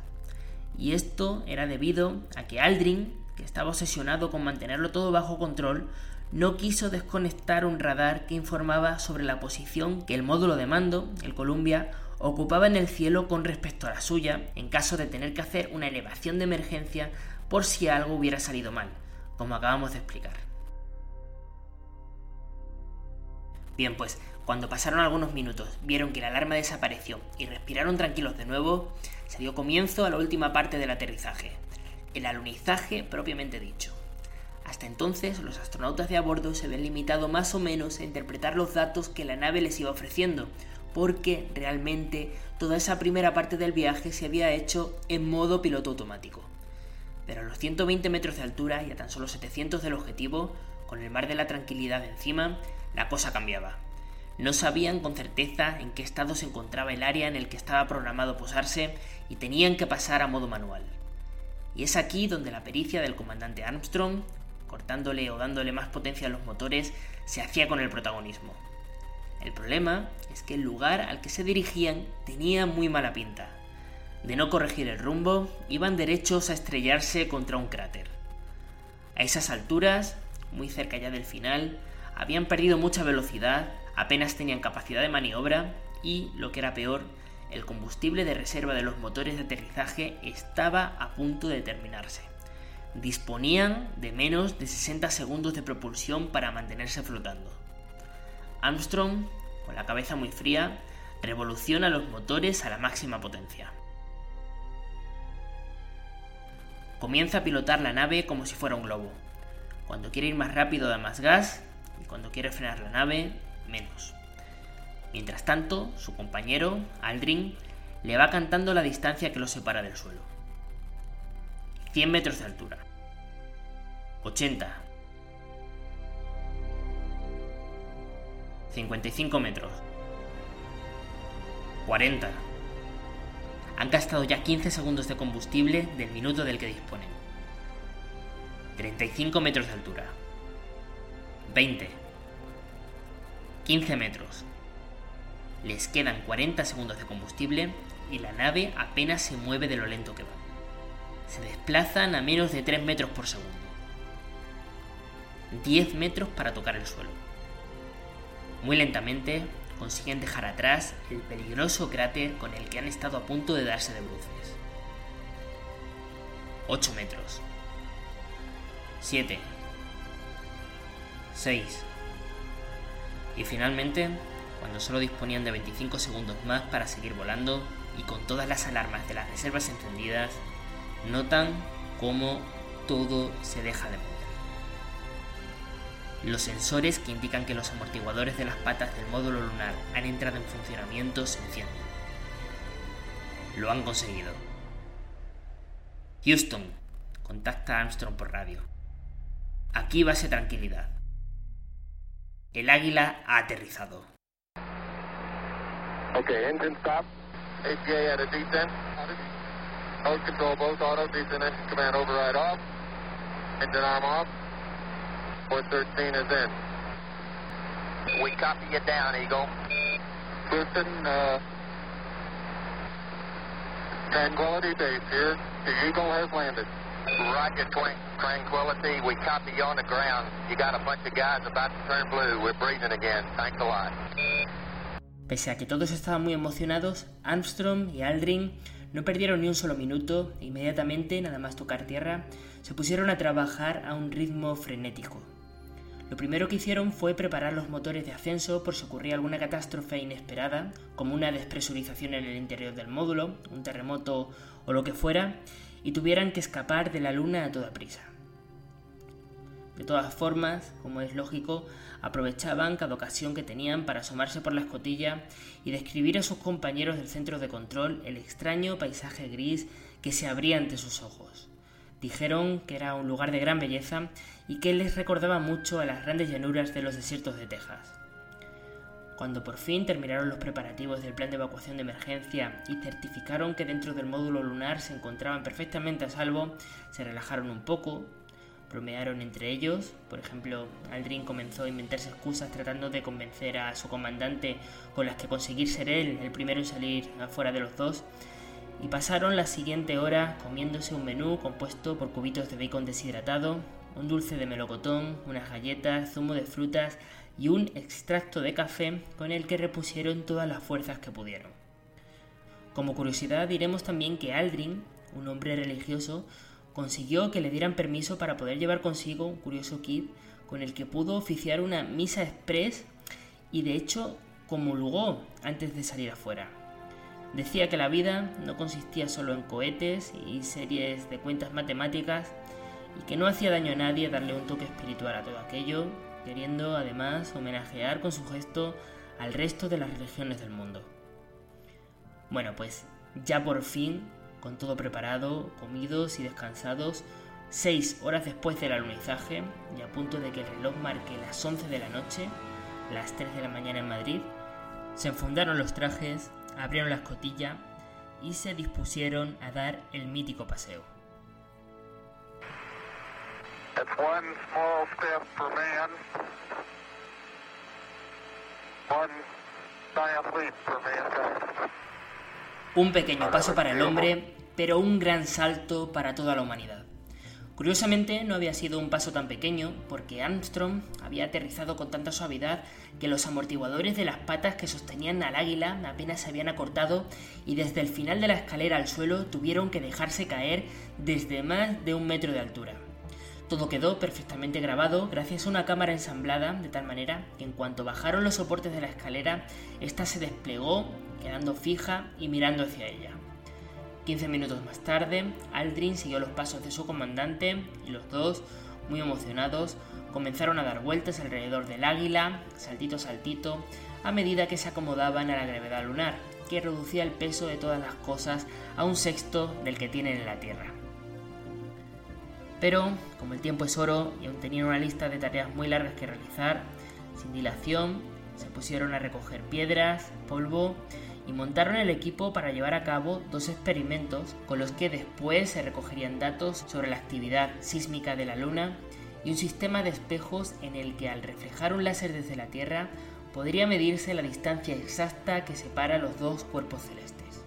Y esto era debido a que Aldrin, que estaba obsesionado con mantenerlo todo bajo control, no quiso desconectar un radar que informaba sobre la posición que el módulo de mando, el Columbia, ocupaba en el cielo con respecto a la suya, en caso de tener que hacer una elevación de emergencia por si algo hubiera salido mal, como acabamos de explicar. Bien, pues cuando pasaron algunos minutos, vieron que la alarma desapareció y respiraron tranquilos de nuevo, se dio comienzo a la última parte del aterrizaje, el alunizaje propiamente dicho. Hasta entonces, los astronautas de a bordo se ven limitado más o menos a interpretar los datos que la nave les iba ofreciendo, porque realmente toda esa primera parte del viaje se había hecho en modo piloto automático. Pero a los 120 metros de altura y a tan solo 700 del objetivo, con el mar de la tranquilidad encima, la cosa cambiaba. No sabían con certeza en qué estado se encontraba el área en el que estaba programado posarse y tenían que pasar a modo manual. Y es aquí donde la pericia del comandante Armstrong, cortándole o dándole más potencia a los motores, se hacía con el protagonismo. El problema es que el lugar al que se dirigían tenía muy mala pinta. De no corregir el rumbo, iban derechos a estrellarse contra un cráter. A esas alturas, muy cerca ya del final, habían perdido mucha velocidad apenas tenían capacidad de maniobra y, lo que era peor, el combustible de reserva de los motores de aterrizaje estaba a punto de terminarse. Disponían de menos de 60 segundos de propulsión para mantenerse flotando. Armstrong, con la cabeza muy fría, revoluciona los motores a la máxima potencia. Comienza a pilotar la nave como si fuera un globo. Cuando quiere ir más rápido da más gas y cuando quiere frenar la nave menos. Mientras tanto, su compañero, Aldrin, le va cantando la distancia que lo separa del suelo. 100 metros de altura. 80. 55 metros. 40. Han gastado ya 15 segundos de combustible del minuto del que disponen. 35 metros de altura. 20. 15 metros. Les quedan 40 segundos de combustible y la nave apenas se mueve de lo lento que va. Se desplazan a menos de 3 metros por segundo. 10 metros para tocar el suelo. Muy lentamente consiguen dejar atrás el peligroso cráter con el que han estado a punto de darse de bruces. 8 metros. 7. 6 y finalmente cuando solo disponían de 25 segundos más para seguir volando y con todas las alarmas de las reservas encendidas, notan cómo todo se deja de mover. Los sensores que indican que los amortiguadores de las patas del módulo lunar han entrado en funcionamiento se encienden. Lo han conseguido. Houston, contacta a Armstrong por radio. Aquí base tranquilidad. El águila ha aterrizado. Okay, engine stop. APA a descent. Control, both auto, descent command override off. Engine arm off. 413 is in. We copy you down, Eagle. Houston, uh, Tranquility Base here. The Eagle has landed. Roger, Twin. Tranquility, we copy you on the ground. You got a bunch of guys about to turn blue. We're breathing again. Thanks a lot. Pese a que todos estaban muy emocionados, Armstrong y Aldrin no perdieron ni un solo minuto e inmediatamente, nada más tocar tierra, se pusieron a trabajar a un ritmo frenético. Lo primero que hicieron fue preparar los motores de ascenso por si ocurría alguna catástrofe inesperada, como una despresurización en el interior del módulo, un terremoto o lo que fuera, y tuvieran que escapar de la Luna a toda prisa. De todas formas, como es lógico, aprovechaban cada ocasión que tenían para asomarse por la escotilla y describir a sus compañeros del centro de control el extraño paisaje gris que se abría ante sus ojos. Dijeron que era un lugar de gran belleza y que les recordaba mucho a las grandes llanuras de los desiertos de Texas. Cuando por fin terminaron los preparativos del plan de evacuación de emergencia y certificaron que dentro del módulo lunar se encontraban perfectamente a salvo, se relajaron un poco, bromearon entre ellos, por ejemplo, Aldrin comenzó a inventarse excusas tratando de convencer a su comandante con las que conseguir ser él el primero en salir afuera de los dos, y pasaron la siguiente hora comiéndose un menú compuesto por cubitos de bacon deshidratado, un dulce de melocotón, unas galletas, zumo de frutas y un extracto de café con el que repusieron todas las fuerzas que pudieron. Como curiosidad diremos también que Aldrin, un hombre religioso, consiguió que le dieran permiso para poder llevar consigo un curioso kit con el que pudo oficiar una misa express y de hecho comulgó antes de salir afuera. Decía que la vida no consistía solo en cohetes y series de cuentas matemáticas y que no hacía daño a nadie darle un toque espiritual a todo aquello, queriendo además homenajear con su gesto al resto de las religiones del mundo. Bueno, pues ya por fin, con todo preparado, comidos y descansados, seis horas después del alunizaje y a punto de que el reloj marque las 11 de la noche, las 3 de la mañana en Madrid, se enfundaron los trajes, abrieron la escotilla y se dispusieron a dar el mítico paseo. Un pequeño paso para el hombre, pero un gran salto para toda la humanidad. Curiosamente no había sido un paso tan pequeño porque Armstrong había aterrizado con tanta suavidad que los amortiguadores de las patas que sostenían al águila apenas se habían acortado y desde el final de la escalera al suelo tuvieron que dejarse caer desde más de un metro de altura. Todo quedó perfectamente grabado gracias a una cámara ensamblada de tal manera que en cuanto bajaron los soportes de la escalera, ésta se desplegó, quedando fija y mirando hacia ella. 15 minutos más tarde, Aldrin siguió los pasos de su comandante y los dos, muy emocionados, comenzaron a dar vueltas alrededor del águila, saltito saltito, a medida que se acomodaban a la gravedad lunar, que reducía el peso de todas las cosas a un sexto del que tienen en la Tierra. Pero, como el tiempo es oro y aún tenían una lista de tareas muy largas que realizar, sin dilación, se pusieron a recoger piedras, polvo y montaron el equipo para llevar a cabo dos experimentos con los que después se recogerían datos sobre la actividad sísmica de la Luna y un sistema de espejos en el que al reflejar un láser desde la Tierra podría medirse la distancia exacta que separa los dos cuerpos celestes.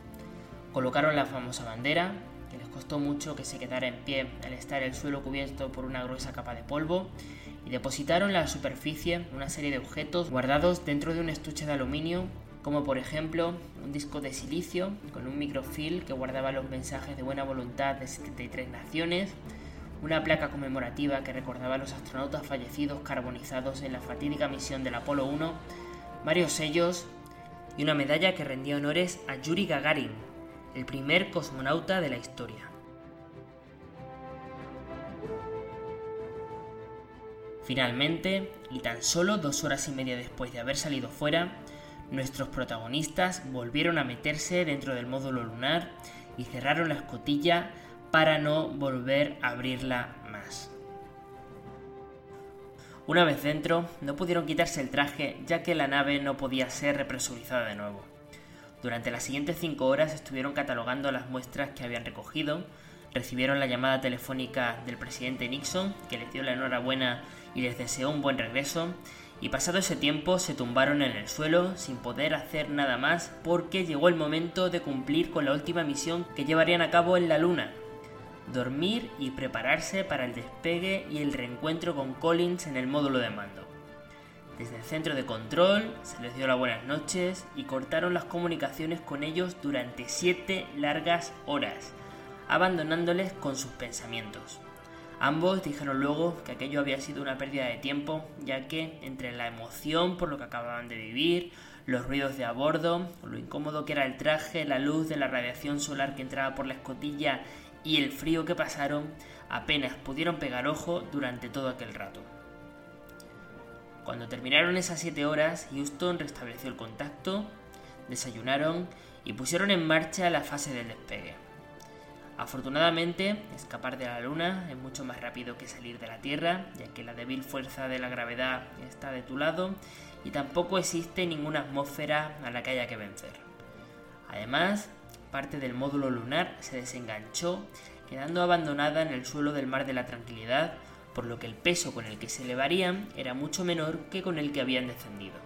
Colocaron la famosa bandera, que les costó mucho que se quedara en pie al estar el suelo cubierto por una gruesa capa de polvo, y depositaron en la superficie una serie de objetos guardados dentro de un estuche de aluminio como por ejemplo un disco de silicio con un microfilm que guardaba los mensajes de buena voluntad de 73 naciones, una placa conmemorativa que recordaba a los astronautas fallecidos carbonizados en la fatídica misión del Apolo 1, varios sellos y una medalla que rendía honores a Yuri Gagarin, el primer cosmonauta de la historia. Finalmente, y tan solo dos horas y media después de haber salido fuera, nuestros protagonistas volvieron a meterse dentro del módulo lunar y cerraron la escotilla para no volver a abrirla más. Una vez dentro, no pudieron quitarse el traje ya que la nave no podía ser represurizada de nuevo. Durante las siguientes cinco horas estuvieron catalogando las muestras que habían recogido, recibieron la llamada telefónica del presidente Nixon, que les dio la enhorabuena y les deseó un buen regreso, y pasado ese tiempo se tumbaron en el suelo sin poder hacer nada más porque llegó el momento de cumplir con la última misión que llevarían a cabo en la Luna, dormir y prepararse para el despegue y el reencuentro con Collins en el módulo de mando. Desde el centro de control se les dio las buenas noches y cortaron las comunicaciones con ellos durante siete largas horas, abandonándoles con sus pensamientos. Ambos dijeron luego que aquello había sido una pérdida de tiempo, ya que entre la emoción por lo que acababan de vivir, los ruidos de a bordo, lo incómodo que era el traje, la luz de la radiación solar que entraba por la escotilla y el frío que pasaron apenas pudieron pegar ojo durante todo aquel rato. Cuando terminaron esas siete horas, Houston restableció el contacto, desayunaron y pusieron en marcha la fase del despegue. Afortunadamente, escapar de la Luna es mucho más rápido que salir de la Tierra, ya que la débil fuerza de la gravedad está de tu lado y tampoco existe ninguna atmósfera a la que haya que vencer. Además, parte del módulo lunar se desenganchó, quedando abandonada en el suelo del Mar de la Tranquilidad, por lo que el peso con el que se elevarían era mucho menor que con el que habían descendido.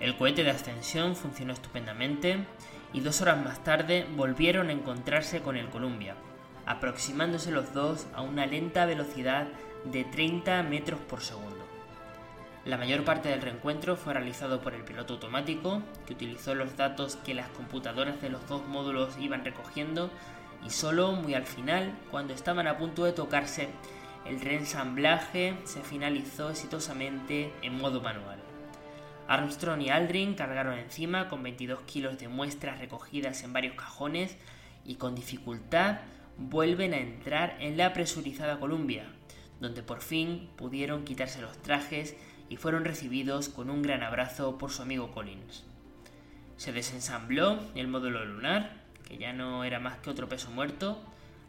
El cohete de ascensión funcionó estupendamente y dos horas más tarde volvieron a encontrarse con el Columbia, aproximándose los dos a una lenta velocidad de 30 metros por segundo. La mayor parte del reencuentro fue realizado por el piloto automático, que utilizó los datos que las computadoras de los dos módulos iban recogiendo y solo muy al final, cuando estaban a punto de tocarse, el reensamblaje se finalizó exitosamente en modo manual. Armstrong y Aldrin cargaron encima con 22 kilos de muestras recogidas en varios cajones y con dificultad vuelven a entrar en la presurizada Columbia, donde por fin pudieron quitarse los trajes y fueron recibidos con un gran abrazo por su amigo Collins. Se desensambló el módulo lunar, que ya no era más que otro peso muerto,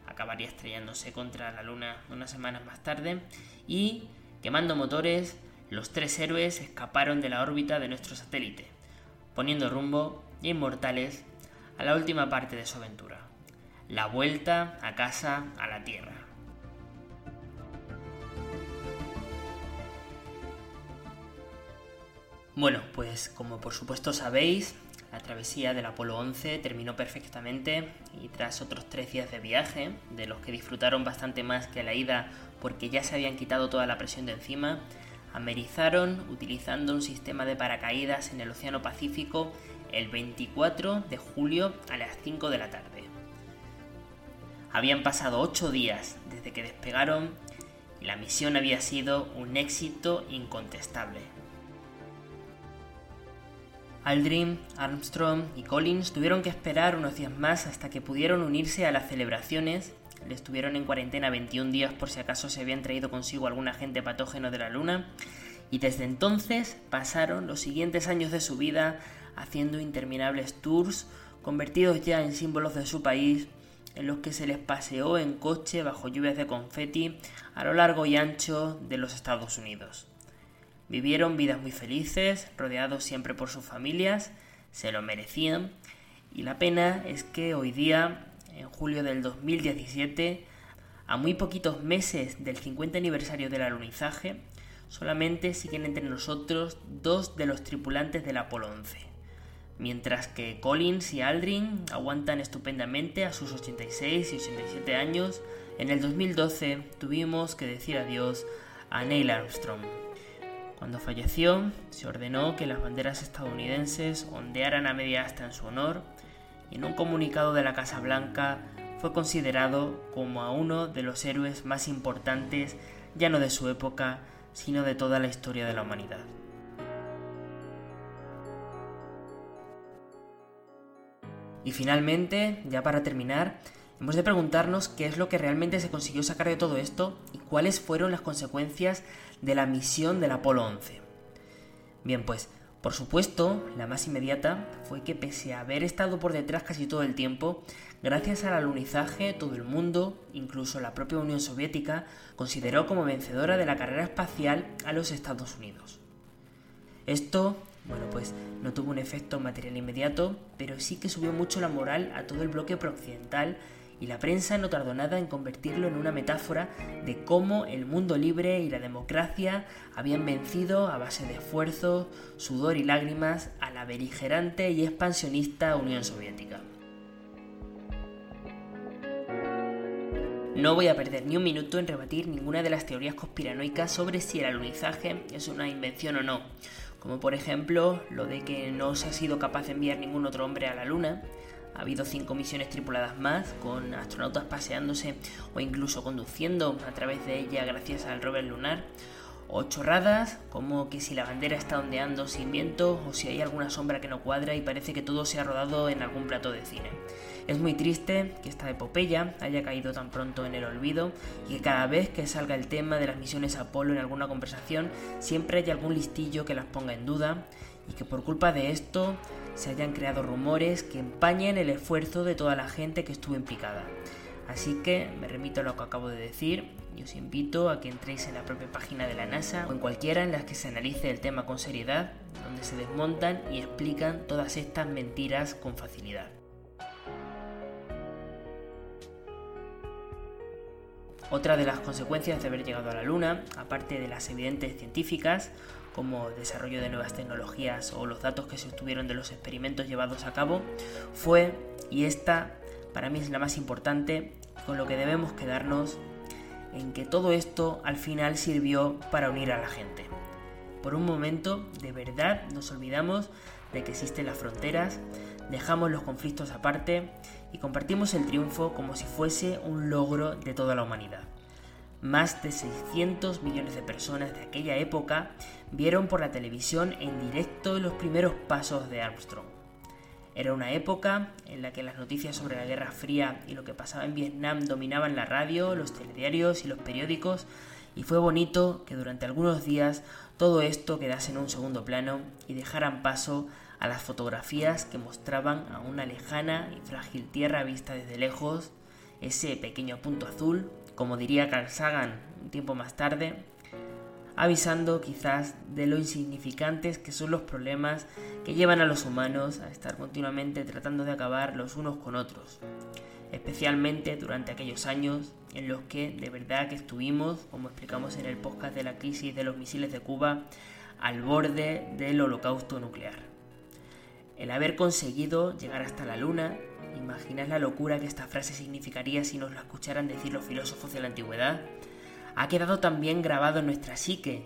acabaría estrellándose contra la Luna unas semanas más tarde, y, quemando motores, los tres héroes escaparon de la órbita de nuestro satélite, poniendo rumbo, inmortales, a la última parte de su aventura, la vuelta a casa a la Tierra. Bueno, pues como por supuesto sabéis, la travesía del Apolo 11 terminó perfectamente y tras otros tres días de viaje, de los que disfrutaron bastante más que la ida porque ya se habían quitado toda la presión de encima, amerizaron utilizando un sistema de paracaídas en el Océano Pacífico el 24 de julio a las 5 de la tarde. Habían pasado 8 días desde que despegaron y la misión había sido un éxito incontestable. Aldrin, Armstrong y Collins tuvieron que esperar unos días más hasta que pudieron unirse a las celebraciones. Estuvieron en cuarentena 21 días por si acaso se habían traído consigo algún agente patógeno de la Luna. Y desde entonces pasaron los siguientes años de su vida haciendo interminables tours convertidos ya en símbolos de su país, en los que se les paseó en coche bajo lluvias de confeti a lo largo y ancho de los Estados Unidos. Vivieron vidas muy felices, rodeados siempre por sus familias, se lo merecían, y la pena es que hoy día, en julio del 2017, a muy poquitos meses del 50 aniversario del alunizaje, solamente siguen entre nosotros dos de los tripulantes del Apolo 11, mientras que Collins y Aldrin aguantan estupendamente a sus 86 y 87 años, en el 2012 tuvimos que decir adiós a Neil Armstrong. Cuando falleció, se ordenó que las banderas estadounidenses ondearan a media asta en su honor en un comunicado de la Casa Blanca fue considerado como a uno de los héroes más importantes, ya no de su época, sino de toda la historia de la humanidad. Y finalmente, ya para terminar, hemos de preguntarnos qué es lo que realmente se consiguió sacar de todo esto y cuáles fueron las consecuencias de la misión del Apolo 11. Bien, pues, por supuesto, la más inmediata fue que pese a haber estado por detrás casi todo el tiempo, gracias al alunizaje todo el mundo, incluso la propia Unión Soviética, consideró como vencedora de la carrera espacial a los Estados Unidos. Esto bueno, pues no tuvo un efecto material inmediato, pero sí que subió mucho la moral a todo el bloque prooccidental y la prensa no tardó nada en convertirlo en una metáfora de cómo el mundo libre y la democracia habían vencido a base de esfuerzo, sudor y lágrimas a la beligerante y expansionista Unión Soviética. No voy a perder ni un minuto en rebatir ninguna de las teorías conspiranoicas sobre si el alunizaje es una invención o no, como por ejemplo lo de que no se ha sido capaz de enviar ningún otro hombre a la Luna. Ha habido cinco misiones tripuladas más, con astronautas paseándose o incluso conduciendo a través de ella gracias al rover lunar. O chorradas, como que si la bandera está ondeando sin viento o si hay alguna sombra que no cuadra y parece que todo se ha rodado en algún plato de cine. Es muy triste que esta epopeya haya caído tan pronto en el olvido y que cada vez que salga el tema de las misiones Apolo en alguna conversación siempre haya algún listillo que las ponga en duda y que por culpa de esto se hayan creado rumores que empañen el esfuerzo de toda la gente que estuvo implicada. Así que me remito a lo que acabo de decir y os invito a que entréis en la propia página de la NASA o en cualquiera en las que se analice el tema con seriedad, donde se desmontan y explican todas estas mentiras con facilidad. Otra de las consecuencias de haber llegado a la Luna, aparte de las evidentes científicas, como desarrollo de nuevas tecnologías o los datos que se obtuvieron de los experimentos llevados a cabo, fue, y esta para mí es la más importante, con lo que debemos quedarnos, en que todo esto al final sirvió para unir a la gente. Por un momento, de verdad, nos olvidamos de que existen las fronteras, dejamos los conflictos aparte y compartimos el triunfo como si fuese un logro de toda la humanidad. Más de 600 millones de personas de aquella época vieron por la televisión en directo los primeros pasos de Armstrong. Era una época en la que las noticias sobre la Guerra Fría y lo que pasaba en Vietnam dominaban la radio, los telediarios y los periódicos, y fue bonito que durante algunos días todo esto quedase en un segundo plano y dejaran paso a las fotografías que mostraban a una lejana y frágil tierra vista desde lejos, ese pequeño punto azul, como diría Carl Sagan un tiempo más tarde, avisando quizás de lo insignificantes que son los problemas que llevan a los humanos a estar continuamente tratando de acabar los unos con otros, especialmente durante aquellos años en los que de verdad que estuvimos, como explicamos en el podcast de la crisis de los misiles de Cuba, al borde del holocausto nuclear. El haber conseguido llegar hasta la luna, imagináis la locura que esta frase significaría si nos la escucharan decir los filósofos de la antigüedad, ha quedado también grabado en nuestra psique,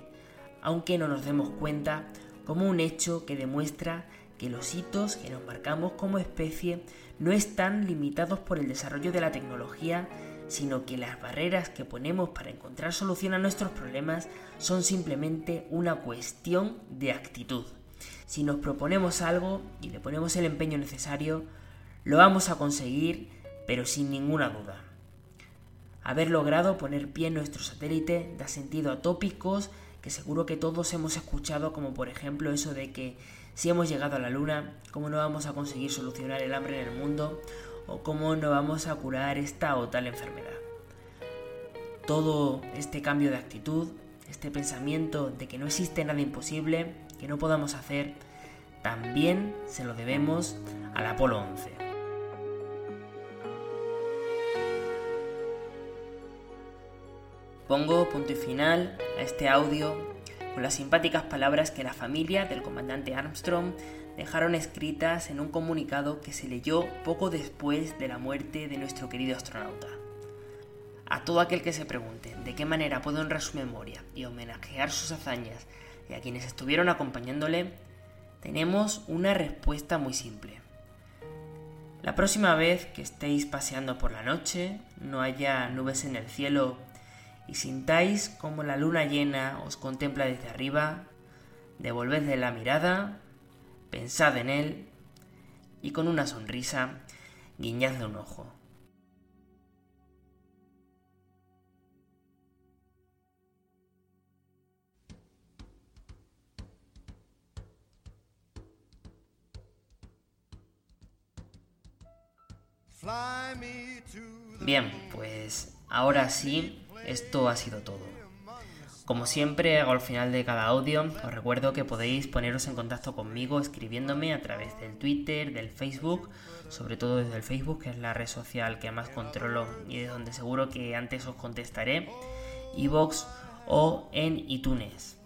aunque no nos demos cuenta, como un hecho que demuestra que los hitos que nos marcamos como especie no están limitados por el desarrollo de la tecnología, sino que las barreras que ponemos para encontrar solución a nuestros problemas son simplemente una cuestión de actitud. Si nos proponemos algo y le ponemos el empeño necesario, lo vamos a conseguir, pero sin ninguna duda. Haber logrado poner pie en nuestro satélite da sentido a tópicos que seguro que todos hemos escuchado, como por ejemplo eso de que si hemos llegado a la Luna, ¿cómo no vamos a conseguir solucionar el hambre en el mundo? ¿O cómo no vamos a curar esta o tal enfermedad? Todo este cambio de actitud, este pensamiento de que no existe nada imposible, que no podamos hacer, también se lo debemos al Apolo 11. Pongo punto y final a este audio con las simpáticas palabras que la familia del comandante Armstrong dejaron escritas en un comunicado que se leyó poco después de la muerte de nuestro querido astronauta. A todo aquel que se pregunte de qué manera puede honrar su memoria y homenajear sus hazañas y a quienes estuvieron acompañándole, tenemos una respuesta muy simple. La próxima vez que estéis paseando por la noche, no haya nubes en el cielo y sintáis como la luna llena os contempla desde arriba, devolvedle la mirada, pensad en él y con una sonrisa guiñadle un ojo. Bien, pues ahora sí, esto ha sido todo. Como siempre hago al final de cada audio, os recuerdo que podéis poneros en contacto conmigo escribiéndome a través del Twitter, del Facebook, sobre todo desde el Facebook, que es la red social que más controlo y de donde seguro que antes os contestaré, iVoox o en iTunes.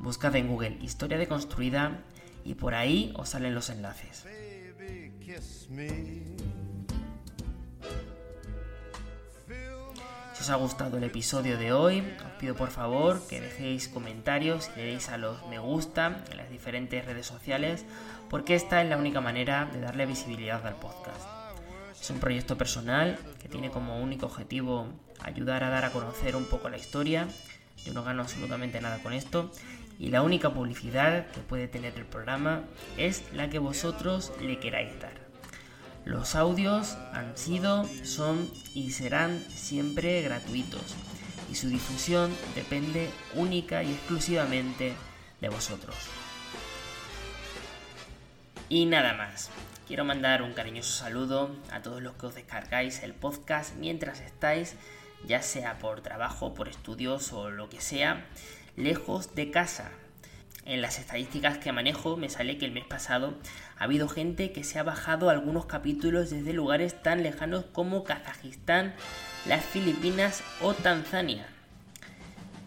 Buscad en Google Historia de Construida y por ahí os salen los enlaces. Os ha gustado el episodio de hoy, os pido por favor que dejéis comentarios y le deis a los me gusta en las diferentes redes sociales, porque esta es la única manera de darle visibilidad al podcast. Es un proyecto personal que tiene como único objetivo ayudar a dar a conocer un poco la historia. Yo no gano absolutamente nada con esto y la única publicidad que puede tener el programa es la que vosotros le queráis dar. Los audios han sido, son y serán siempre gratuitos y su difusión depende única y exclusivamente de vosotros. Y nada más. Quiero mandar un cariñoso saludo a todos los que os descargáis el podcast mientras estáis, ya sea por trabajo, por estudios o lo que sea, lejos de casa, en las estadísticas que manejo me sale que el mes pasado ha habido gente que se ha bajado algunos capítulos desde lugares tan lejanos como Kazajistán, las Filipinas o Tanzania.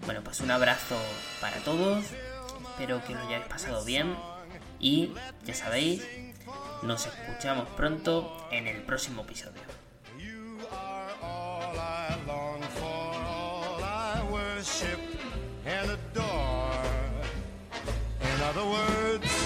Bueno, pues un abrazo para todos, espero que lo hayáis pasado bien y ya sabéis, nos escuchamos pronto en el próximo episodio. other words,